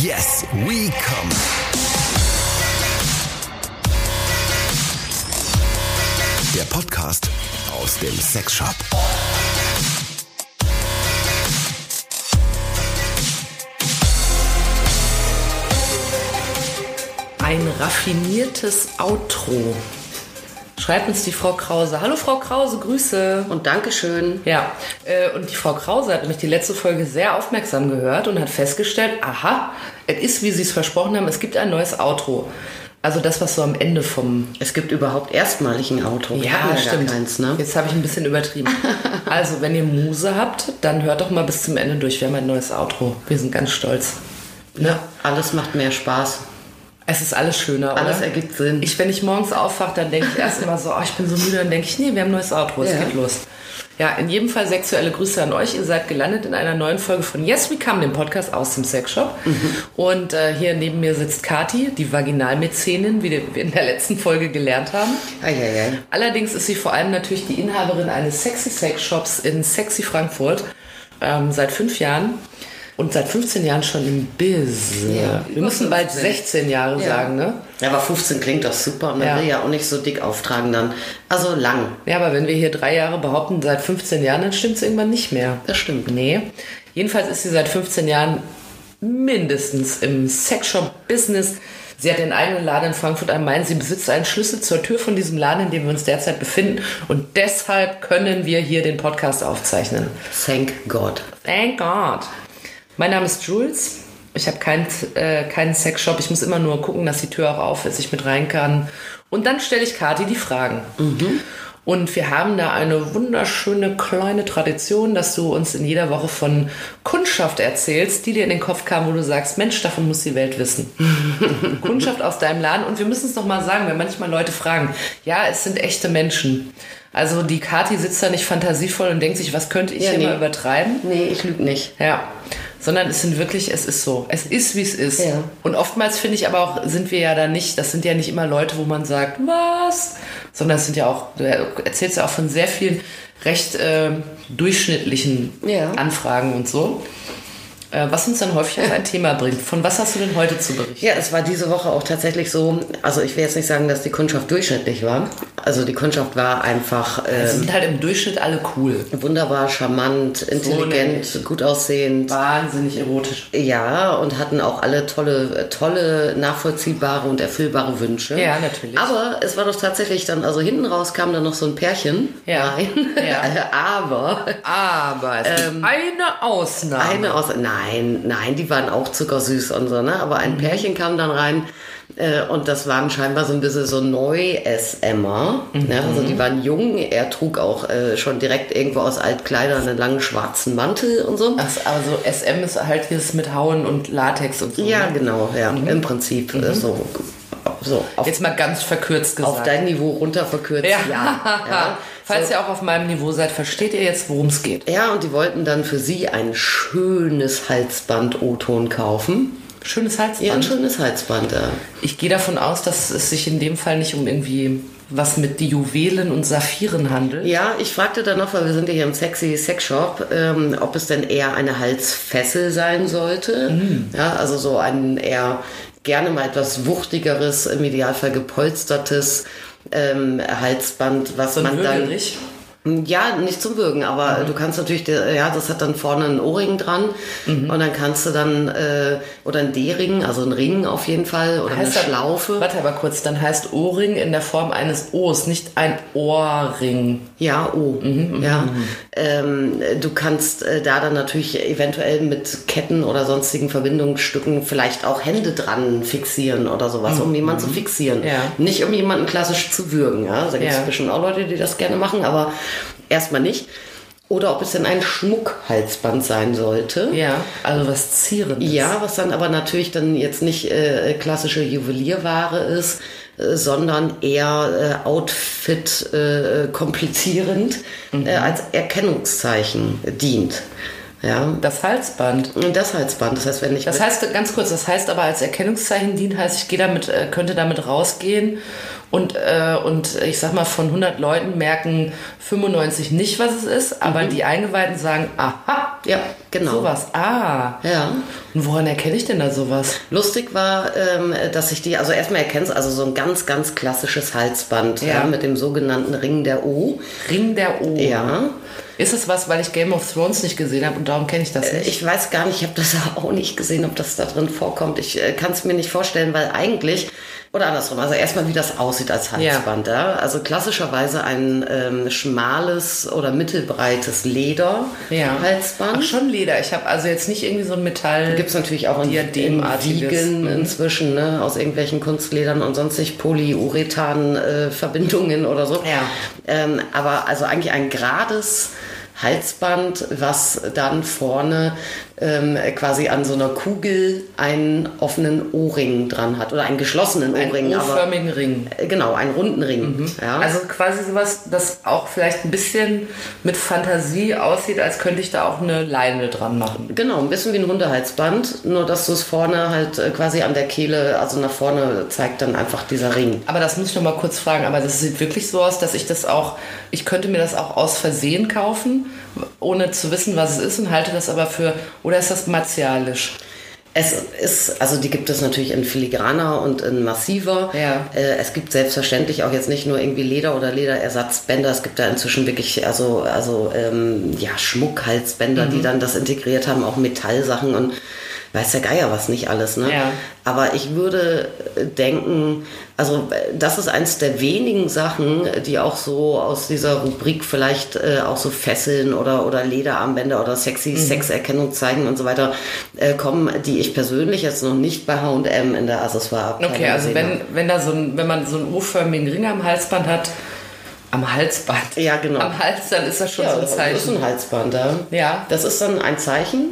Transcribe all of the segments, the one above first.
Yes, we come. Der Podcast aus dem Sexshop. Ein raffiniertes Outro. Schreibt uns die Frau Krause. Hallo Frau Krause, Grüße. Und Dankeschön. Ja, äh, und die Frau Krause hat nämlich die letzte Folge sehr aufmerksam gehört und hat festgestellt, aha, es ist, wie Sie es versprochen haben, es gibt ein neues Outro. Also das, was so am Ende vom... Es gibt überhaupt erstmalig ein Auto. Wir Ja, hatten stimmt. Keins, ne? Jetzt habe ich ein bisschen übertrieben. also, wenn ihr Muse habt, dann hört doch mal bis zum Ende durch. Wir haben ein neues Outro. Wir sind ganz stolz. Ne? Alles macht mehr Spaß. Es ist alles schöner, Alles oder? ergibt Sinn. Ich, wenn ich morgens aufwache, dann denke ich erst immer so, oh, ich bin so müde, dann denke ich, nee, wir haben ein neues Outro, es Ja. geht los. Ja, in jedem Fall sexuelle Grüße an euch. Ihr seid gelandet in einer neuen Folge von Yes We Come, dem Podcast aus dem Sexshop. Und äh, hier neben mir sitzt Kati, die Vaginalmäzenin, wie wir in der letzten Folge gelernt haben. Eieiei. Allerdings ist sie vor allem natürlich die Inhaberin eines Sexy Sex Shops in Sexy Frankfurt ähm, seit fünf Jahren und seit 15 Jahren schon im Biz. Ja, wir müssen bald 15. 16 Jahre Ja. sagen, ne? Ja, aber 15 klingt doch super und man Ja. will ja auch nicht so dick auftragen dann. Also lang. Ja, aber wenn wir hier drei Jahre behaupten, seit 15 Jahren, dann stimmt es irgendwann nicht mehr. Das stimmt. Nee. Jedenfalls ist sie seit 15 Jahren mindestens im Sexshop-Business. Sie hat den eigenen Laden in Frankfurt am Main. Sie besitzt einen Schlüssel zur Tür von diesem Laden, in dem wir uns derzeit befinden. Und deshalb können wir hier den Podcast aufzeichnen. Thank God. Thank God. Mein Name ist Jules. Ich habe keinen äh, keinen Sexshop. Ich muss immer nur gucken, dass die Tür auch auf ist, ich mit rein kann. Und dann stelle ich Kati die Fragen. Und wir haben da eine wunderschöne kleine Tradition, dass du uns in jeder Woche von Kundschaft erzählst, die dir in den Kopf kam, wo du sagst, Mensch, davon muss die Welt wissen. Kundschaft aus deinem Laden. Und wir müssen es noch mal sagen, wenn manchmal Leute fragen, ja, es sind echte Menschen. Also die Kati sitzt da nicht fantasievoll und denkt sich, was könnte ich Ja, hier nee. mal übertreiben? Nee, ich lüge nicht. Ja, sondern es sind wirklich, es ist so. Es ist, wie es ist. Ja. Und oftmals finde ich aber auch, sind wir ja da nicht, das sind ja nicht immer Leute, wo man sagt, was? Sondern es sind ja auch, du erzählst ja auch von sehr vielen recht äh, durchschnittlichen Ja. Anfragen und so. Äh, was uns dann häufig auf ein Thema bringt. Von was hast du denn heute zu berichten? Ja, es war diese Woche auch tatsächlich so, also ich will jetzt nicht sagen, dass die Kundschaft durchschnittlich war. Also die Kundschaft war einfach Sie äh, sind halt im Durchschnitt alle cool. wunderbar, charmant, intelligent, gut aussehend. Wahnsinnig erotisch. Ja, und hatten auch alle tolle, tolle, nachvollziehbare und erfüllbare Wünsche. Ja, natürlich. Aber es war doch tatsächlich dann, also hinten raus kam dann noch so ein Pärchen Ja. rein. Ja. Aber Aber es gibt eine Ausnahme. eine aus, nein, nein, die waren auch zuckersüß und so, ne? Aber Mhm. ein Pärchen kam dann rein. äh, Und das waren scheinbar so ein bisschen so Neu-SMer. Ne? Also Mhm. die waren jung. Er trug auch äh, schon direkt irgendwo aus Altkleidern einen langen schwarzen Mantel und so. Ach, aber so SM ist halt dieses mit Hauen und Latex und so. Ja, ne? genau, ja. Im Prinzip äh, so, so auf, Jetzt mal ganz verkürzt gesagt. auf dein Niveau runter verkürzt. ja. Ja. ja. Falls ihr auch auf meinem Niveau seid, versteht ihr jetzt, worum es geht. ja, und die wollten dann für sie ein schönes Halsband O-Ton kaufen. Schönes Halsband. Ja, ein schönes Halsband. Ja. Ich gehe davon aus, dass es sich in dem Fall nicht um irgendwie was mit Juwelen und Saphiren handelt. Ja, ich fragte dann noch, weil wir sind ja hier im sexy Sexshop, ähm, ob es denn eher eine Halsfessel sein sollte. Mhm. Ja, also so ein eher gerne mal etwas wuchtigeres, im Idealfall gepolstertes ähm, Halsband, was So ein man dann Würgerich. Ja, nicht zum Würgen, aber Mhm. du kannst natürlich, ja, das hat dann vorne einen Ohrring dran Mhm. und dann kannst du dann, äh, oder ein D-Ring, also ein Ring auf jeden Fall, oder eine das- Schlaufe. Warte aber kurz, dann heißt Ohrring in der Form eines O's, nicht ein Ohrring. Ja, oh. Mhm, ja. Ähm, du kannst äh, da dann natürlich eventuell mit Ketten oder sonstigen Verbindungsstücken vielleicht auch Hände dran fixieren oder sowas, um jemanden zu fixieren. Mhm. Ja. Nicht um jemanden klassisch zu würgen. Ja? Da gibt es Ja. bestimmt auch Leute, die das gerne machen, aber erstmal nicht. Oder ob es denn ein Schmuckhalsband sein sollte. Ja, also was Zierendes. Ja, was dann aber natürlich dann jetzt nicht äh, klassische Juwelierware ist, äh, sondern eher äh, Outfit äh, komplizierend äh, als Erkennungszeichen dient. Ja. Das Halsband. Das Halsband, das heißt, wenn ich Das heißt, ganz kurz, das heißt aber als Erkennungszeichen dient, heißt, ich gehe damit, äh, könnte damit rausgehen Und, äh, und ich sag mal, von 100 Leuten merken 95 nicht, was es ist, aber die Eingeweihten sagen, aha, Ja, genau. sowas, ah. Ja. Und woran erkenne ich denn da sowas? Lustig war, ähm, dass ich die, also erstmal erkennst, also so ein ganz, ganz klassisches Halsband Ja. ja. mit dem sogenannten Ring der O. Ring der O. Ja. Ist es was, weil ich Game of Thrones nicht gesehen habe und darum kenne ich das nicht? Ich weiß gar nicht, ich habe das auch nicht gesehen, ob das da drin vorkommt. Ich äh, kann es mir nicht vorstellen, weil eigentlich, oder andersrum, also erstmal wie das aussieht als Halsband. Ja. Also klassischerweise ein ähm, schmales oder mittelbreites Leder-Halsband. Ach, schon Leder. Ich habe also jetzt nicht irgendwie so ein Metall. Gibt es natürlich auch in, in. Wiegen Mhm. inzwischen, ne, aus irgendwelchen Kunstledern und sonstig Polyurethan-Verbindungen oder so. Ja. Ähm, aber also eigentlich ein gerades Halsband, was dann vorne ähm, quasi an so einer Kugel einen offenen O-Ring dran hat oder einen geschlossenen O-Ring. einen O-förmigen Ring. äh, Genau, einen runden Ring. Ja. Also quasi sowas, das auch vielleicht ein bisschen mit Fantasie aussieht, als könnte ich da auch eine Leine dran machen. Genau, ein bisschen wie ein Hundehalsband, nur dass du es vorne halt äh, quasi an der Kehle, also nach vorne zeigt dann einfach dieser Ring. Aber das muss ich noch mal kurz fragen. Aber das sieht wirklich so aus, dass ich das auch, ich könnte mir das auch aus Versehen kaufen, ohne zu wissen, was es ist und halte das aber für, oder ist das martialisch? Es ist, also die gibt es natürlich in filigraner und in massiver. Ja. Äh, es gibt selbstverständlich auch jetzt nicht nur irgendwie Leder oder Lederersatzbänder. Es gibt da inzwischen wirklich also also ähm, ja Schmuckhalsbänder, Mhm. die dann das integriert haben, auch Metallsachen und weiß der Geier was nicht alles. Ne? Ja. Aber ich würde äh, denken, also äh, das ist eins der wenigen Sachen, die auch so aus dieser Rubrik vielleicht äh, auch so Fesseln oder, oder Lederarmbänder oder sexy Sexerkennung zeigen und so weiter äh, kommen, die ich persönlich jetzt noch nicht bei H&M in der Accessoire-Abteilung Okay, also wenn, habe. wenn da so ein, wenn man so einen O-förmigen Ring am Halsband hat, am Halsband. Ja, genau. Am Hals, dann ist das schon Ja, so ein das ist Zeichen. ein Halsband, ja. Ja. Das ist dann ein Zeichen.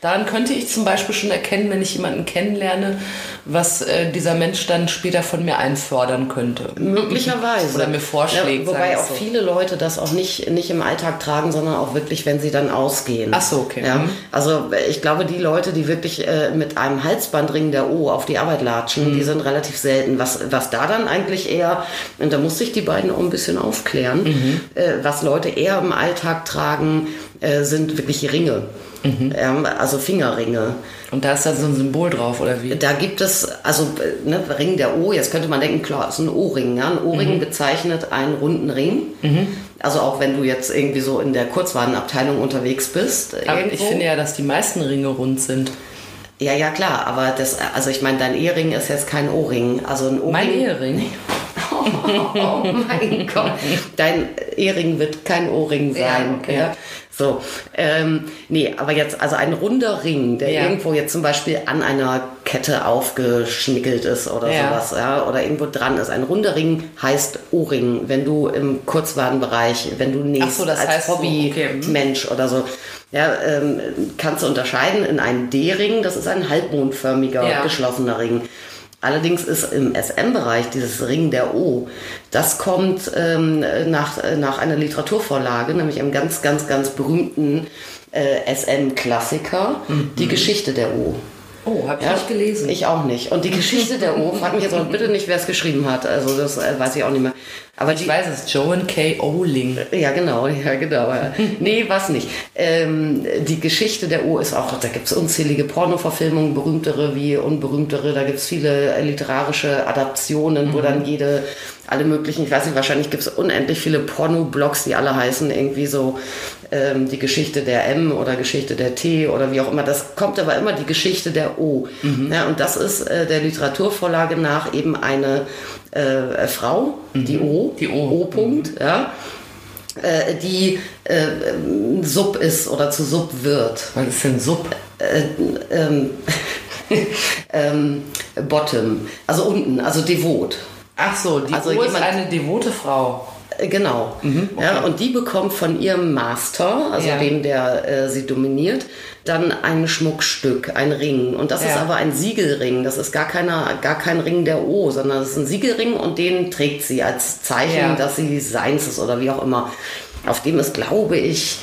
Daran könnte ich zum Beispiel schon erkennen, wenn ich jemanden kennenlerne, was äh, dieser Mensch dann später von mir einfordern könnte. Möglicherweise. Oder mir vorschlägt, Ja, wobei auch so. viele Leute das auch nicht, nicht im Alltag tragen, sondern auch wirklich, wenn sie dann ausgehen. Ach so, okay. Ja, Mhm. also ich glaube, die Leute, die wirklich äh, mit einem Halsbandring der O auf die Arbeit latschen, Mhm. die sind relativ selten. Was, was da dann eigentlich eher, und da musste ich die beiden auch ein bisschen aufklären, Mhm. äh, was Leute eher im Alltag tragen, äh, sind wirklich Ringe. Mhm. Ja, also Fingerringe. Und da ist da so ein Symbol drauf, oder wie? Da gibt es, also ne, Ring der O, jetzt könnte man denken, klar, ist ein O-Ring. Ja? Ein O-Ring bezeichnet einen runden Ring. Also auch wenn du jetzt irgendwie so in der Kurzwarenabteilung unterwegs bist. Aber ich finde ja, dass die meisten Ringe rund sind. Ja, ja, klar, aber das, also ich meine, dein Ehering ist jetzt kein O-Ring. Also ein O-Ring. Mein Ehering. Oh mein Gott. Dein Ehering wird kein Ohrring sein. Ja, okay. ja? So, ähm, nee, aber jetzt, also ein runder Ring, der Ja. irgendwo jetzt zum Beispiel an einer Kette aufgeschnickelt ist oder Ja. sowas, ja, oder irgendwo dran ist. Ein runder Ring heißt Ohrring, wenn du im Kurzwarenbereich, wenn du nähst Ach so, das als heißt so, okay. Hobbymensch oder so. Ja, ähm, kannst du unterscheiden in einen D-Ring, das ist ein halbmondförmiger, geschlossener Ring. Allerdings ist im SM-Bereich dieses Ring der O, das kommt ähm, nach, äh, nach einer Literaturvorlage, nämlich einem ganz, ganz, ganz berühmten äh, SM-Klassiker, die Geschichte der O. Oh, habe ich nicht gelesen. Ich auch nicht. Und die Geschichte der O, frag mich jetzt auch bitte nicht, wer es geschrieben hat. Also das äh, weiß ich auch nicht mehr. Aber die, Ich weiß es, Joan K. Oling. ja, genau, ja, genau. Ja. Nee, was nicht. Ähm, die Geschichte der O ist auch, da gibt es unzählige Pornoverfilmungen, berühmtere wie unberühmtere. Da gibt es viele literarische Adaptionen, wo dann jede, alle möglichen, ich weiß nicht, wahrscheinlich gibt es unendlich viele Porno-Blogs, die alle heißen irgendwie so ähm, die Geschichte der M oder Geschichte der T oder wie auch immer. Das kommt aber immer die Geschichte der O. Ja, und das ist äh, der Literaturvorlage nach eben eine äh, Frau, die O, Die O. O-Punkt, ja, äh, die äh, Sub ist oder zu Sub wird. Was ist denn Sub? Äh, ähm, ähm, bottom, also unten, also devot. Ach so, die Also O ist jemand- eine devote Frau. Äh, Genau. ja, und die bekommt von ihrem Master, also Ja. dem, der äh, sie dominiert, dann ein Schmuckstück, ein Ring. Und das ist Ja. aber ein Siegelring. Das ist gar, keiner, gar kein Ring der O, sondern das ist ein Siegelring und den trägt sie als Zeichen, dass sie seins ist oder wie auch immer. Auf dem ist, glaube ich,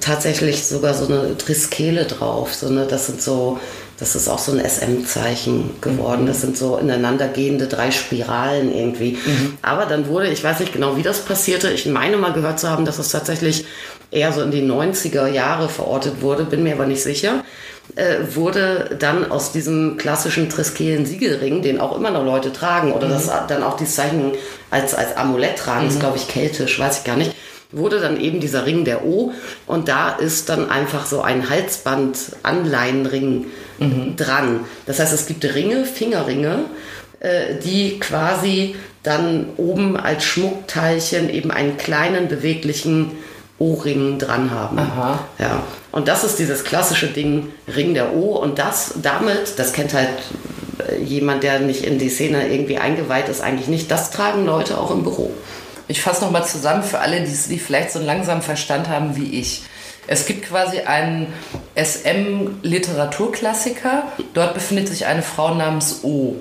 tatsächlich sogar so eine Triskele drauf. So eine, das sind so Das ist auch so ein SM-Zeichen geworden. Das sind so ineinandergehende drei Spiralen irgendwie. Aber dann wurde, ich weiß nicht genau, wie das passierte. Ich meine mal gehört zu haben, dass es tatsächlich eher so in die 90er Jahre verortet wurde, bin mir aber nicht sicher. Äh, wurde dann aus diesem klassischen Triskelen Siegelring, den auch immer noch Leute tragen, oder das dann auch dieses Zeichen als, als Amulett tragen, ist glaube ich keltisch, weiß ich gar nicht, wurde dann eben dieser Ring der O und da ist dann einfach so ein Halsband-Anleihenring dran. Das heißt, es gibt Ringe, Fingerringe, äh, die quasi dann oben als Schmuckteilchen eben einen kleinen beweglichen O-Ring dran haben. Aha. Ja. Und das ist dieses klassische Ding, Ring der O. Und das damit, das kennt halt äh, jemand, der nicht in die Szene irgendwie eingeweiht ist, eigentlich nicht. Das tragen Leute auch im Büro. Ich fasse nochmal zusammen für alle, die, die vielleicht so langsam Verstand haben wie ich. Es gibt quasi einen SM-Literaturklassiker. Dort befindet sich eine Frau namens O.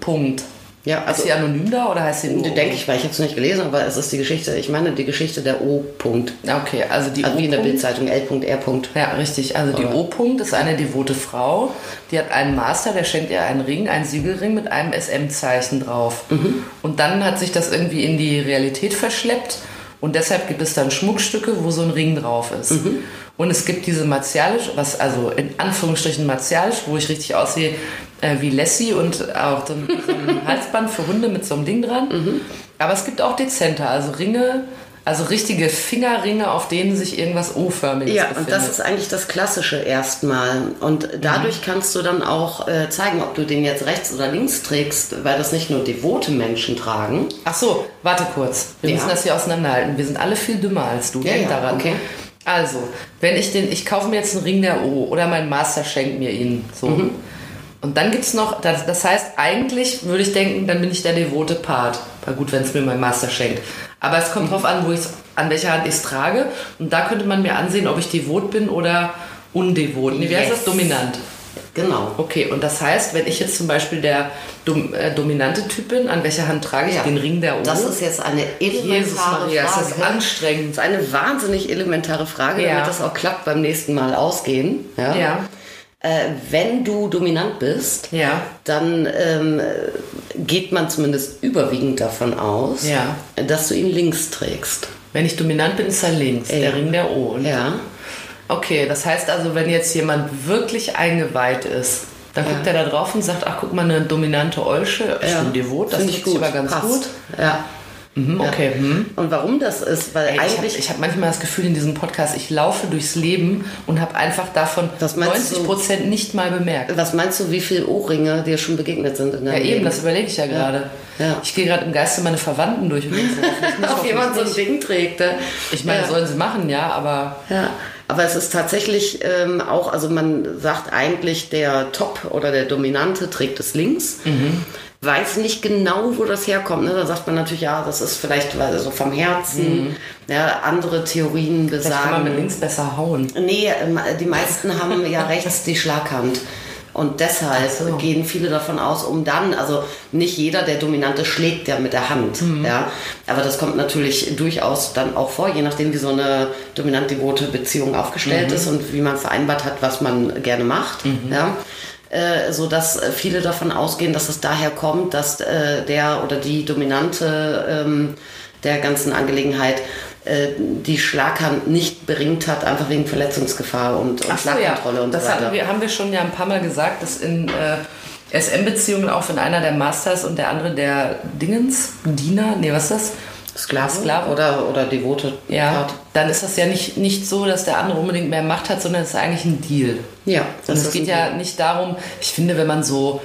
Punkt. Ja, Ist also sie anonym da oder heißt sie nur? O? denke ich, weil ich jetzt nicht gelesen, aber es ist die Geschichte, ich meine die Geschichte der O. -Punkt. Okay, also die Also wie in der. Bildzeitung L.R. Ja, richtig. Also die Oder? O-Punkt ist eine devote Frau. Die hat einen Master, der schenkt ihr einen Ring, einen Siegelring mit einem SM-Zeichen drauf. Und dann hat sich das irgendwie in die Realität verschleppt. Und deshalb gibt es dann Schmuckstücke, wo so ein Ring drauf ist. Und es gibt diese martialisch, was also in Anführungsstrichen martialisch, wo ich richtig aussehe äh, wie Lassie und auch so ein, so ein Halsband für Hunde mit so einem Ding dran. Aber es gibt auch dezenter, also Ringe, also richtige Fingerringe, auf denen sich irgendwas O-förmiges Ja, befindet. und das ist eigentlich das Klassische erstmal. Und dadurch kannst du dann auch äh, zeigen, ob du den jetzt rechts oder links trägst, weil das nicht nur devote Menschen tragen. Ach so, warte kurz. Wir Ja. müssen das hier auseinanderhalten. Wir sind alle viel dümmer als du. Ja, Denk ja, daran. okay. Also, wenn ich den, ich kaufe mir jetzt einen Ring der O oder mein Master schenkt mir ihn. So. Mhm. Und dann gibt's noch, das, das heißt, eigentlich würde ich denken, dann bin ich der devote Part. War gut, wenn es mir mein Master schenkt. Aber es Mhm. kommt drauf an, wo ich's, an welcher Hand ich es trage. Und da könnte man mir ansehen, ob ich devot bin oder undevot. Nee, wie heißt Yes. das? Dominant. Genau. Okay, und das heißt, wenn ich jetzt zum Beispiel der dom äh, dominante Typ bin, an welcher Hand trage ich Ja. den Ring der O? Das ist jetzt eine elementare Jesus Maria, ist Frage. das anstrengend. Das ist eine wahnsinnig elementare Frage, Ja. damit das auch klappt beim nächsten Mal ausgehen. Ja. Ja, Äh, wenn du dominant bist, ja, dann ähm, geht man zumindest überwiegend davon aus, Ja. dass du ihn links trägst. Wenn ich dominant bin, ist er links, Ja. der Ring der O. Ja. Okay, das heißt also, wenn jetzt jemand wirklich eingeweiht ist, dann guckt er da drauf und sagt, ach guck mal, eine dominante Olsche, ja. bin devot, das finde ich aber ganz Passt. gut. Ja. Mhm, okay, hm. Und warum das ist, weil Ey, ich habe eigentlich ich hab manchmal das Gefühl in diesem Podcast, ich laufe durchs Leben und habe einfach davon Was meinst 90 du? Prozent nicht mal bemerkt. Was meinst du, wie viele Ohrringe dir schon begegnet sind in Ja, deinem eben, Leben? das überlege ich ja gerade. Ja. Ich gehe gerade im Geiste meine Verwandten durch. Hoffentlich jemand so ein. Ding trägt. ne? Ich meine, ja. sollen sie machen, ja, aber Ja, aber es ist tatsächlich ähm, auch, also man sagt eigentlich, der Top oder der Dominante trägt es links. Weiß nicht genau, wo das herkommt. Ne? Da sagt man natürlich, ja, das ist vielleicht weil so vom Herzen. Ja, andere Theorien vielleicht kann man mit besagen. links besser hauen. Nee, ähm, die meisten haben ja rechts die Schlaghand. Und deshalb so. gehen viele davon aus, um dann, also nicht jeder, der Dominante schlägt ja mit der Hand, Mhm. ja. Aber das kommt natürlich durchaus dann auch vor, je nachdem, wie so eine dominant-devote Beziehung aufgestellt Mhm. ist und wie man vereinbart hat, was man gerne macht, ja. Äh, so dass äh, viele davon ausgehen, dass es daher kommt, dass äh, der oder die Dominante ähm, der ganzen Angelegenheit äh, die Schlaghand nicht beringt hat, einfach wegen Verletzungsgefahr und, und so, ja. Schlagkontrolle und das so weiter. wir, haben wir schon ja ein paar Mal gesagt, dass in äh, SM-Beziehungen auch wenn einer der Masters und der andere der Dingens, Diener, nee, was ist das? Sklave, Sklave. Oder, oder devote Ja, Part. dann ist das ja nicht, nicht so, dass der andere unbedingt mehr Macht hat, sondern es ist eigentlich ein Deal. Ja, Und es geht ja Deal. nicht darum, ich finde, wenn man so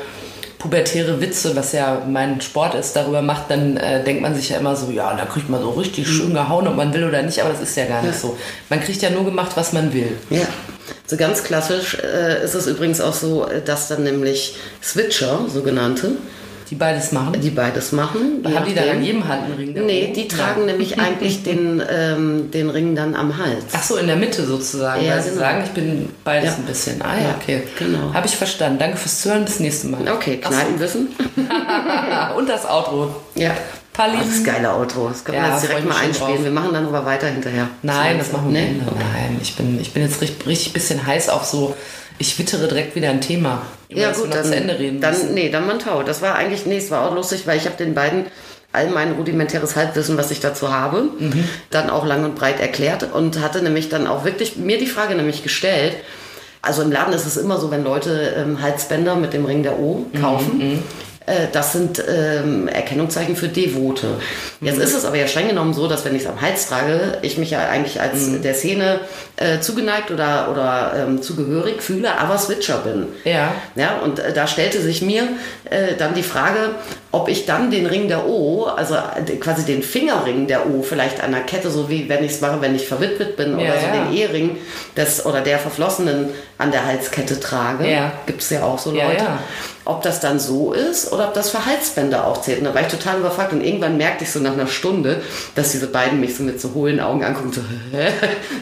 pubertäre Witze, was ja mein Sport ist, darüber macht, dann äh, denkt man sich ja immer so, ja, da kriegt man so richtig schön gehauen, ob man will oder nicht, aber das ist ja gar nicht so. Man kriegt ja nur gemacht, was man will. Ja, so ganz klassisch äh, ist es übrigens auch so, äh, dass dann nämlich Switcher, sogenannte, Die beides machen. die beides machen. je haben die dann an jedem Hand einen Ring? Nee, die tragen Nein. nämlich eigentlich den, ähm, den Ring dann am Hals. Ach so, in der Mitte sozusagen, Ja, weil sie genau. sagen, ich bin beides Ja. ein bisschen. Ah ja, Ja, okay. genau. Habe ich verstanden. Danke fürs Zuhören. Bis nächste Mal. Okay, so. Kneipenwissen. Ah, und das Outro. Ja. Paar Oh, das geile Auto. Das können Ja, wir jetzt direkt mal einspielen. drauf. Wir machen dann aber weiter hinterher. Nein, das machen wir Nee? am Ende. Nein, ich bin, ich bin jetzt richtig, richtig bisschen heiß auf so Ich wittere direkt wieder ein Thema. über Ja gut, dann, Ende reden dann müssen. nee, dann Mantau. Das war eigentlich, nee, es war auch lustig, weil ich habe den beiden all mein rudimentäres Halbwissen, was ich dazu habe, Mhm. dann auch lang und breit erklärt und hatte nämlich dann auch wirklich mir die Frage nämlich gestellt. Also im Laden ist es immer so, wenn Leute ähm, Halsbänder mit dem Ring der O Mhm, kaufen. äh, Das sind ähm, Erkennungszeichen für Devote. Jetzt Mhm. ist es aber ja streng genommen so, dass wenn ich es am Hals trage, ich mich ja eigentlich als Mhm. der Szene äh, zugeneigt oder, oder ähm, zugehörig fühle, aber Switcher bin. Ja. Ja, und äh, da stellte sich mir äh, dann die Frage, ob ich dann den Ring der O, also äh, quasi den Fingerring der O, vielleicht an der Kette, so wie wenn ich es mache, wenn ich verwitwet bin, Ja, oder so ja. den Ehering des oder der Verflossenen an der Halskette trage. Ja. Gibt es ja auch so Leute. Ob das dann so ist oder ob das für Halsbänder auch zählt. Und da war ich total überfragt und irgendwann merkte ich so nach einer Stunde, dass diese beiden mich so mit so hohlen Augen angucken, so, hä?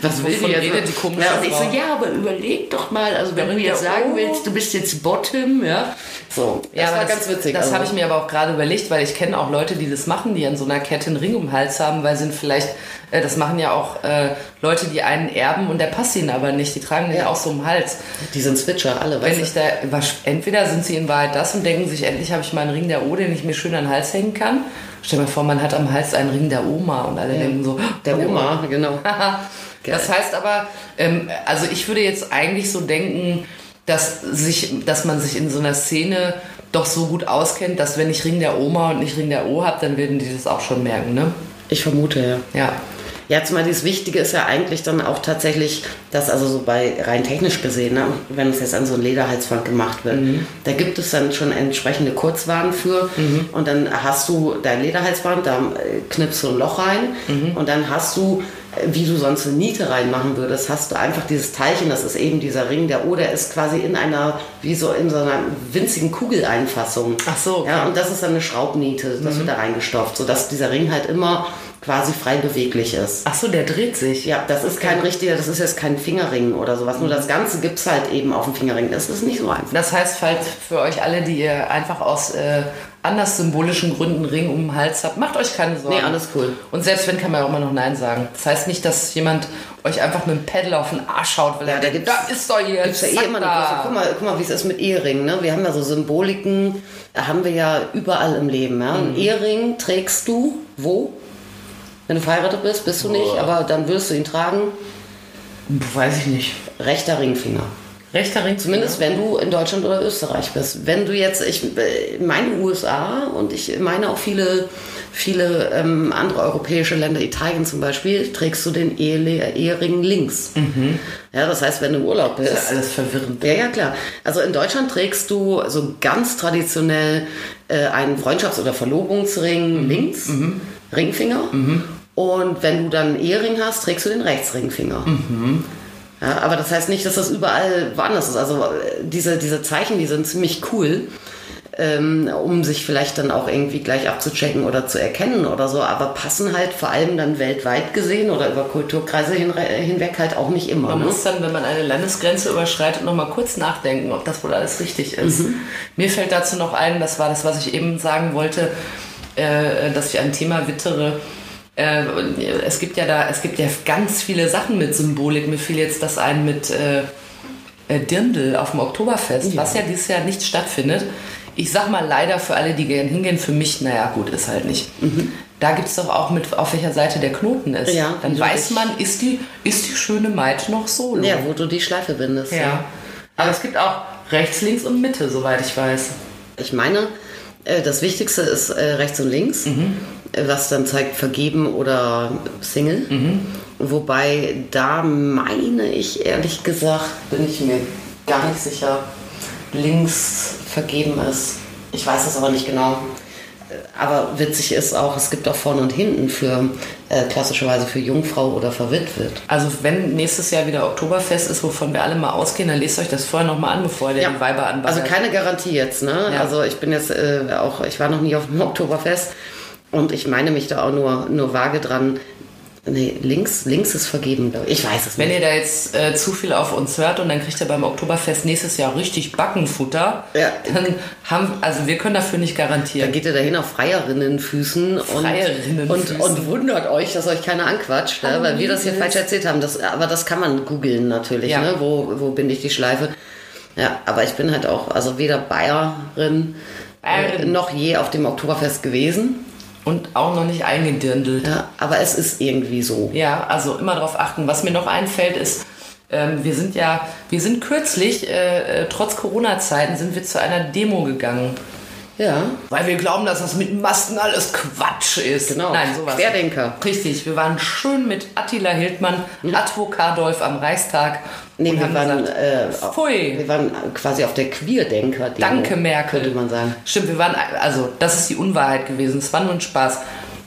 was will die jetzt? redet die komische ja, und ich so, ja, aber überleg doch mal, also wenn du jetzt sagen O. willst, du bist jetzt Bottom, ja. So, das Ja, war ganz witzig. Das also. habe ich mir aber auch gerade überlegt, weil ich kenne auch Leute, die das machen, die an so einer Kette einen Ring um den Hals haben, weil sie vielleicht, äh, das machen ja auch äh, Leute, die einen erben und der passt ihnen aber nicht. Die tragen den Ja. auch so um den Hals. Die sind Switcher, alle, Wenn ich da, entweder sind sie in Wahrheit das und denken sich, endlich habe ich mal einen Ring der O, den ich mir schön an den Hals hängen kann. Stell dir mal vor, man hat am Hals einen Ring der Oma und alle denken so, Der von Oma, genau. das heißt aber, ähm, also ich würde jetzt eigentlich so denken, dass, sich, dass man sich in so einer Szene doch so gut auskennt, dass wenn ich Ring der Oma und nicht Ring der O habe, dann werden die das auch schon merken, ne? Ich vermute, ja. Ja. Ja, zumal das Wichtige ist ja eigentlich dann auch tatsächlich, dass also so bei rein technisch gesehen, ne, wenn es jetzt an so ein Lederhalsband gemacht wird, da gibt es dann schon entsprechende Kurzwagen für. Und dann hast du dein Lederhalsband, da äh, knippst du ein Loch rein. Und dann hast du, äh, wie du sonst eine Niete reinmachen würdest, hast du einfach dieses Teilchen, das ist eben dieser Ring, der O, der ist quasi in einer, wie so in so einer winzigen Kugeleinfassung. Ach so, okay. Ja, und das ist dann eine Schraubniete, das wird da reingestopft, sodass dieser Ring halt immer quasi frei beweglich ist. Ach so, der dreht sich. Ja, das ist kein richtiger, das ist jetzt kein Fingerring oder sowas. Nur das Ganze gibt es halt eben auf dem Fingerring. Das ist nicht so einfach. Das heißt, falls für euch alle, die ihr einfach aus äh, anders symbolischen Gründen Ring um den Hals habt, macht euch keine Sorgen. Nee, alles cool. Und selbst wenn, kann man auch immer noch Nein sagen. Das heißt nicht, dass jemand euch einfach mit dem Pedal auf den Arsch haut, weil Ja, er da denkt, gibt's- da ist doch hier Gibt's ja eh immer eine da. große. Guck mal, guck mal, wie es ist mit Eheringen. Ne? Wir haben ja so Symboliken, haben wir ja überall im Leben. Ja? Mhm. Ein Ehering trägst du wo? Wenn du verheiratet bist, bist du nicht, aber dann wirst du ihn tragen. Weiß ich nicht. Rechter Ringfinger. Rechter Ring. Zumindest wenn du in Deutschland oder Österreich bist. Wenn du jetzt, ich äh, meine USA und ich meine auch viele, viele ähm, andere europäische Länder, Italien zum Beispiel, trägst du den Ehering links. Ja, das heißt, wenn du im Urlaub bist. Mhm. ist ja alles verwirrend. Ja, ja, klar. Also in Deutschland trägst du so ganz traditionell äh, einen Freundschafts- oder Verlobungsring Mhm. links, Ringfinger. Und wenn du dann einen Ehering hast, trägst du den Rechtsringfinger. Mhm. Ja, aber das heißt nicht, dass das überall woanders ist. Also äh, diese, diese Zeichen, die sind ziemlich cool, ähm, um sich vielleicht dann auch irgendwie gleich abzuchecken oder zu erkennen oder so, aber passen halt vor allem dann weltweit gesehen oder über Kulturkreise hin, hinweg halt auch nicht immer. Man Ne? muss dann, wenn man eine Landesgrenze überschreitet, noch mal kurz nachdenken, ob das wohl alles richtig ist. Mhm. Mir fällt dazu noch ein, das war das, was ich eben sagen wollte, äh, dass ich ein Thema wittere. Äh, es gibt ja da, es gibt ja ganz viele Sachen mit Symbolik. Mir fiel jetzt das ein mit äh, äh, Dirndl auf dem Oktoberfest, was ja dieses Jahr nicht stattfindet. Ich sag mal leider für alle, die gern hingehen, für mich, naja, gut, ist halt nicht. Da gibt es doch auch mit, auf welcher Seite der Knoten ist. Ja, Dann weiß dich- man, ist die, ist die schöne Maid noch solo. Ja, wo du die Schleife bindest. Ja. Aber es gibt auch rechts, links und Mitte, soweit ich weiß. Ich meine, äh, das Wichtigste ist äh, rechts und links, Mhm. Was dann zeigt vergeben oder Single. Mhm. Wobei da meine ich ehrlich gesagt, bin ich mir gar nicht sicher, links vergeben ist. Ich weiß es aber nicht genau. Aber witzig ist auch, es gibt auch vorne und hinten für äh, klassischerweise für Jungfrau oder verwitwet. Also wenn nächstes Jahr wieder Oktoberfest ist, wovon wir alle mal ausgehen, dann lest euch das vorher nochmal an, bevor der die Weiber anballert. Also keine Garantie jetzt, ne? Ja. Also ich bin jetzt äh, auch, ich war noch nie auf dem Oktoberfest und ich meine mich da auch nur, nur vage dran. Nee, links, links ist vergeben, ich. Ich weiß es Wenn nicht. ihr da jetzt äh, zu viel auf uns hört und dann kriegt ihr beim Oktoberfest nächstes Jahr richtig Backenfutter, Ja. dann haben, also wir können dafür nicht Dann garantieren. geht ihr dahin auf Freierinnenfüßen und, Freierinnenfüßen. und, und wundert euch, dass euch keiner anquatscht, ne? weil wir das hier falsch erzählt haben. Das, aber das kann man googeln natürlich, Ja. ne? wo, wo bin ich die Schleife. Ja, aber ich bin halt auch, also weder Bayerin, Bayerin. Äh, noch je auf dem Oktoberfest gewesen. Und auch noch nicht eingedirndelt. Ja, aber es ist irgendwie so. Ja, also immer darauf achten. Was mir noch einfällt, ist, ähm, wir sind ja, wir sind kürzlich, äh, äh, trotz Corona-Zeiten, sind wir zu einer Demo gegangen. Ja, Weil wir glauben, dass das mit Masken alles Quatsch ist. genau. Nein, sowas. Querdenker. Richtig, wir waren schön mit Attila Hildmann, Advokadolf am Reichstag. Nee, wir waren, gesagt, äh, Pfui. wir waren quasi auf der Queerdenker. Danke, Merkel. Könnte man sagen. Stimmt, wir waren, also das ist die Unwahrheit gewesen. Es war nur ein Spaß.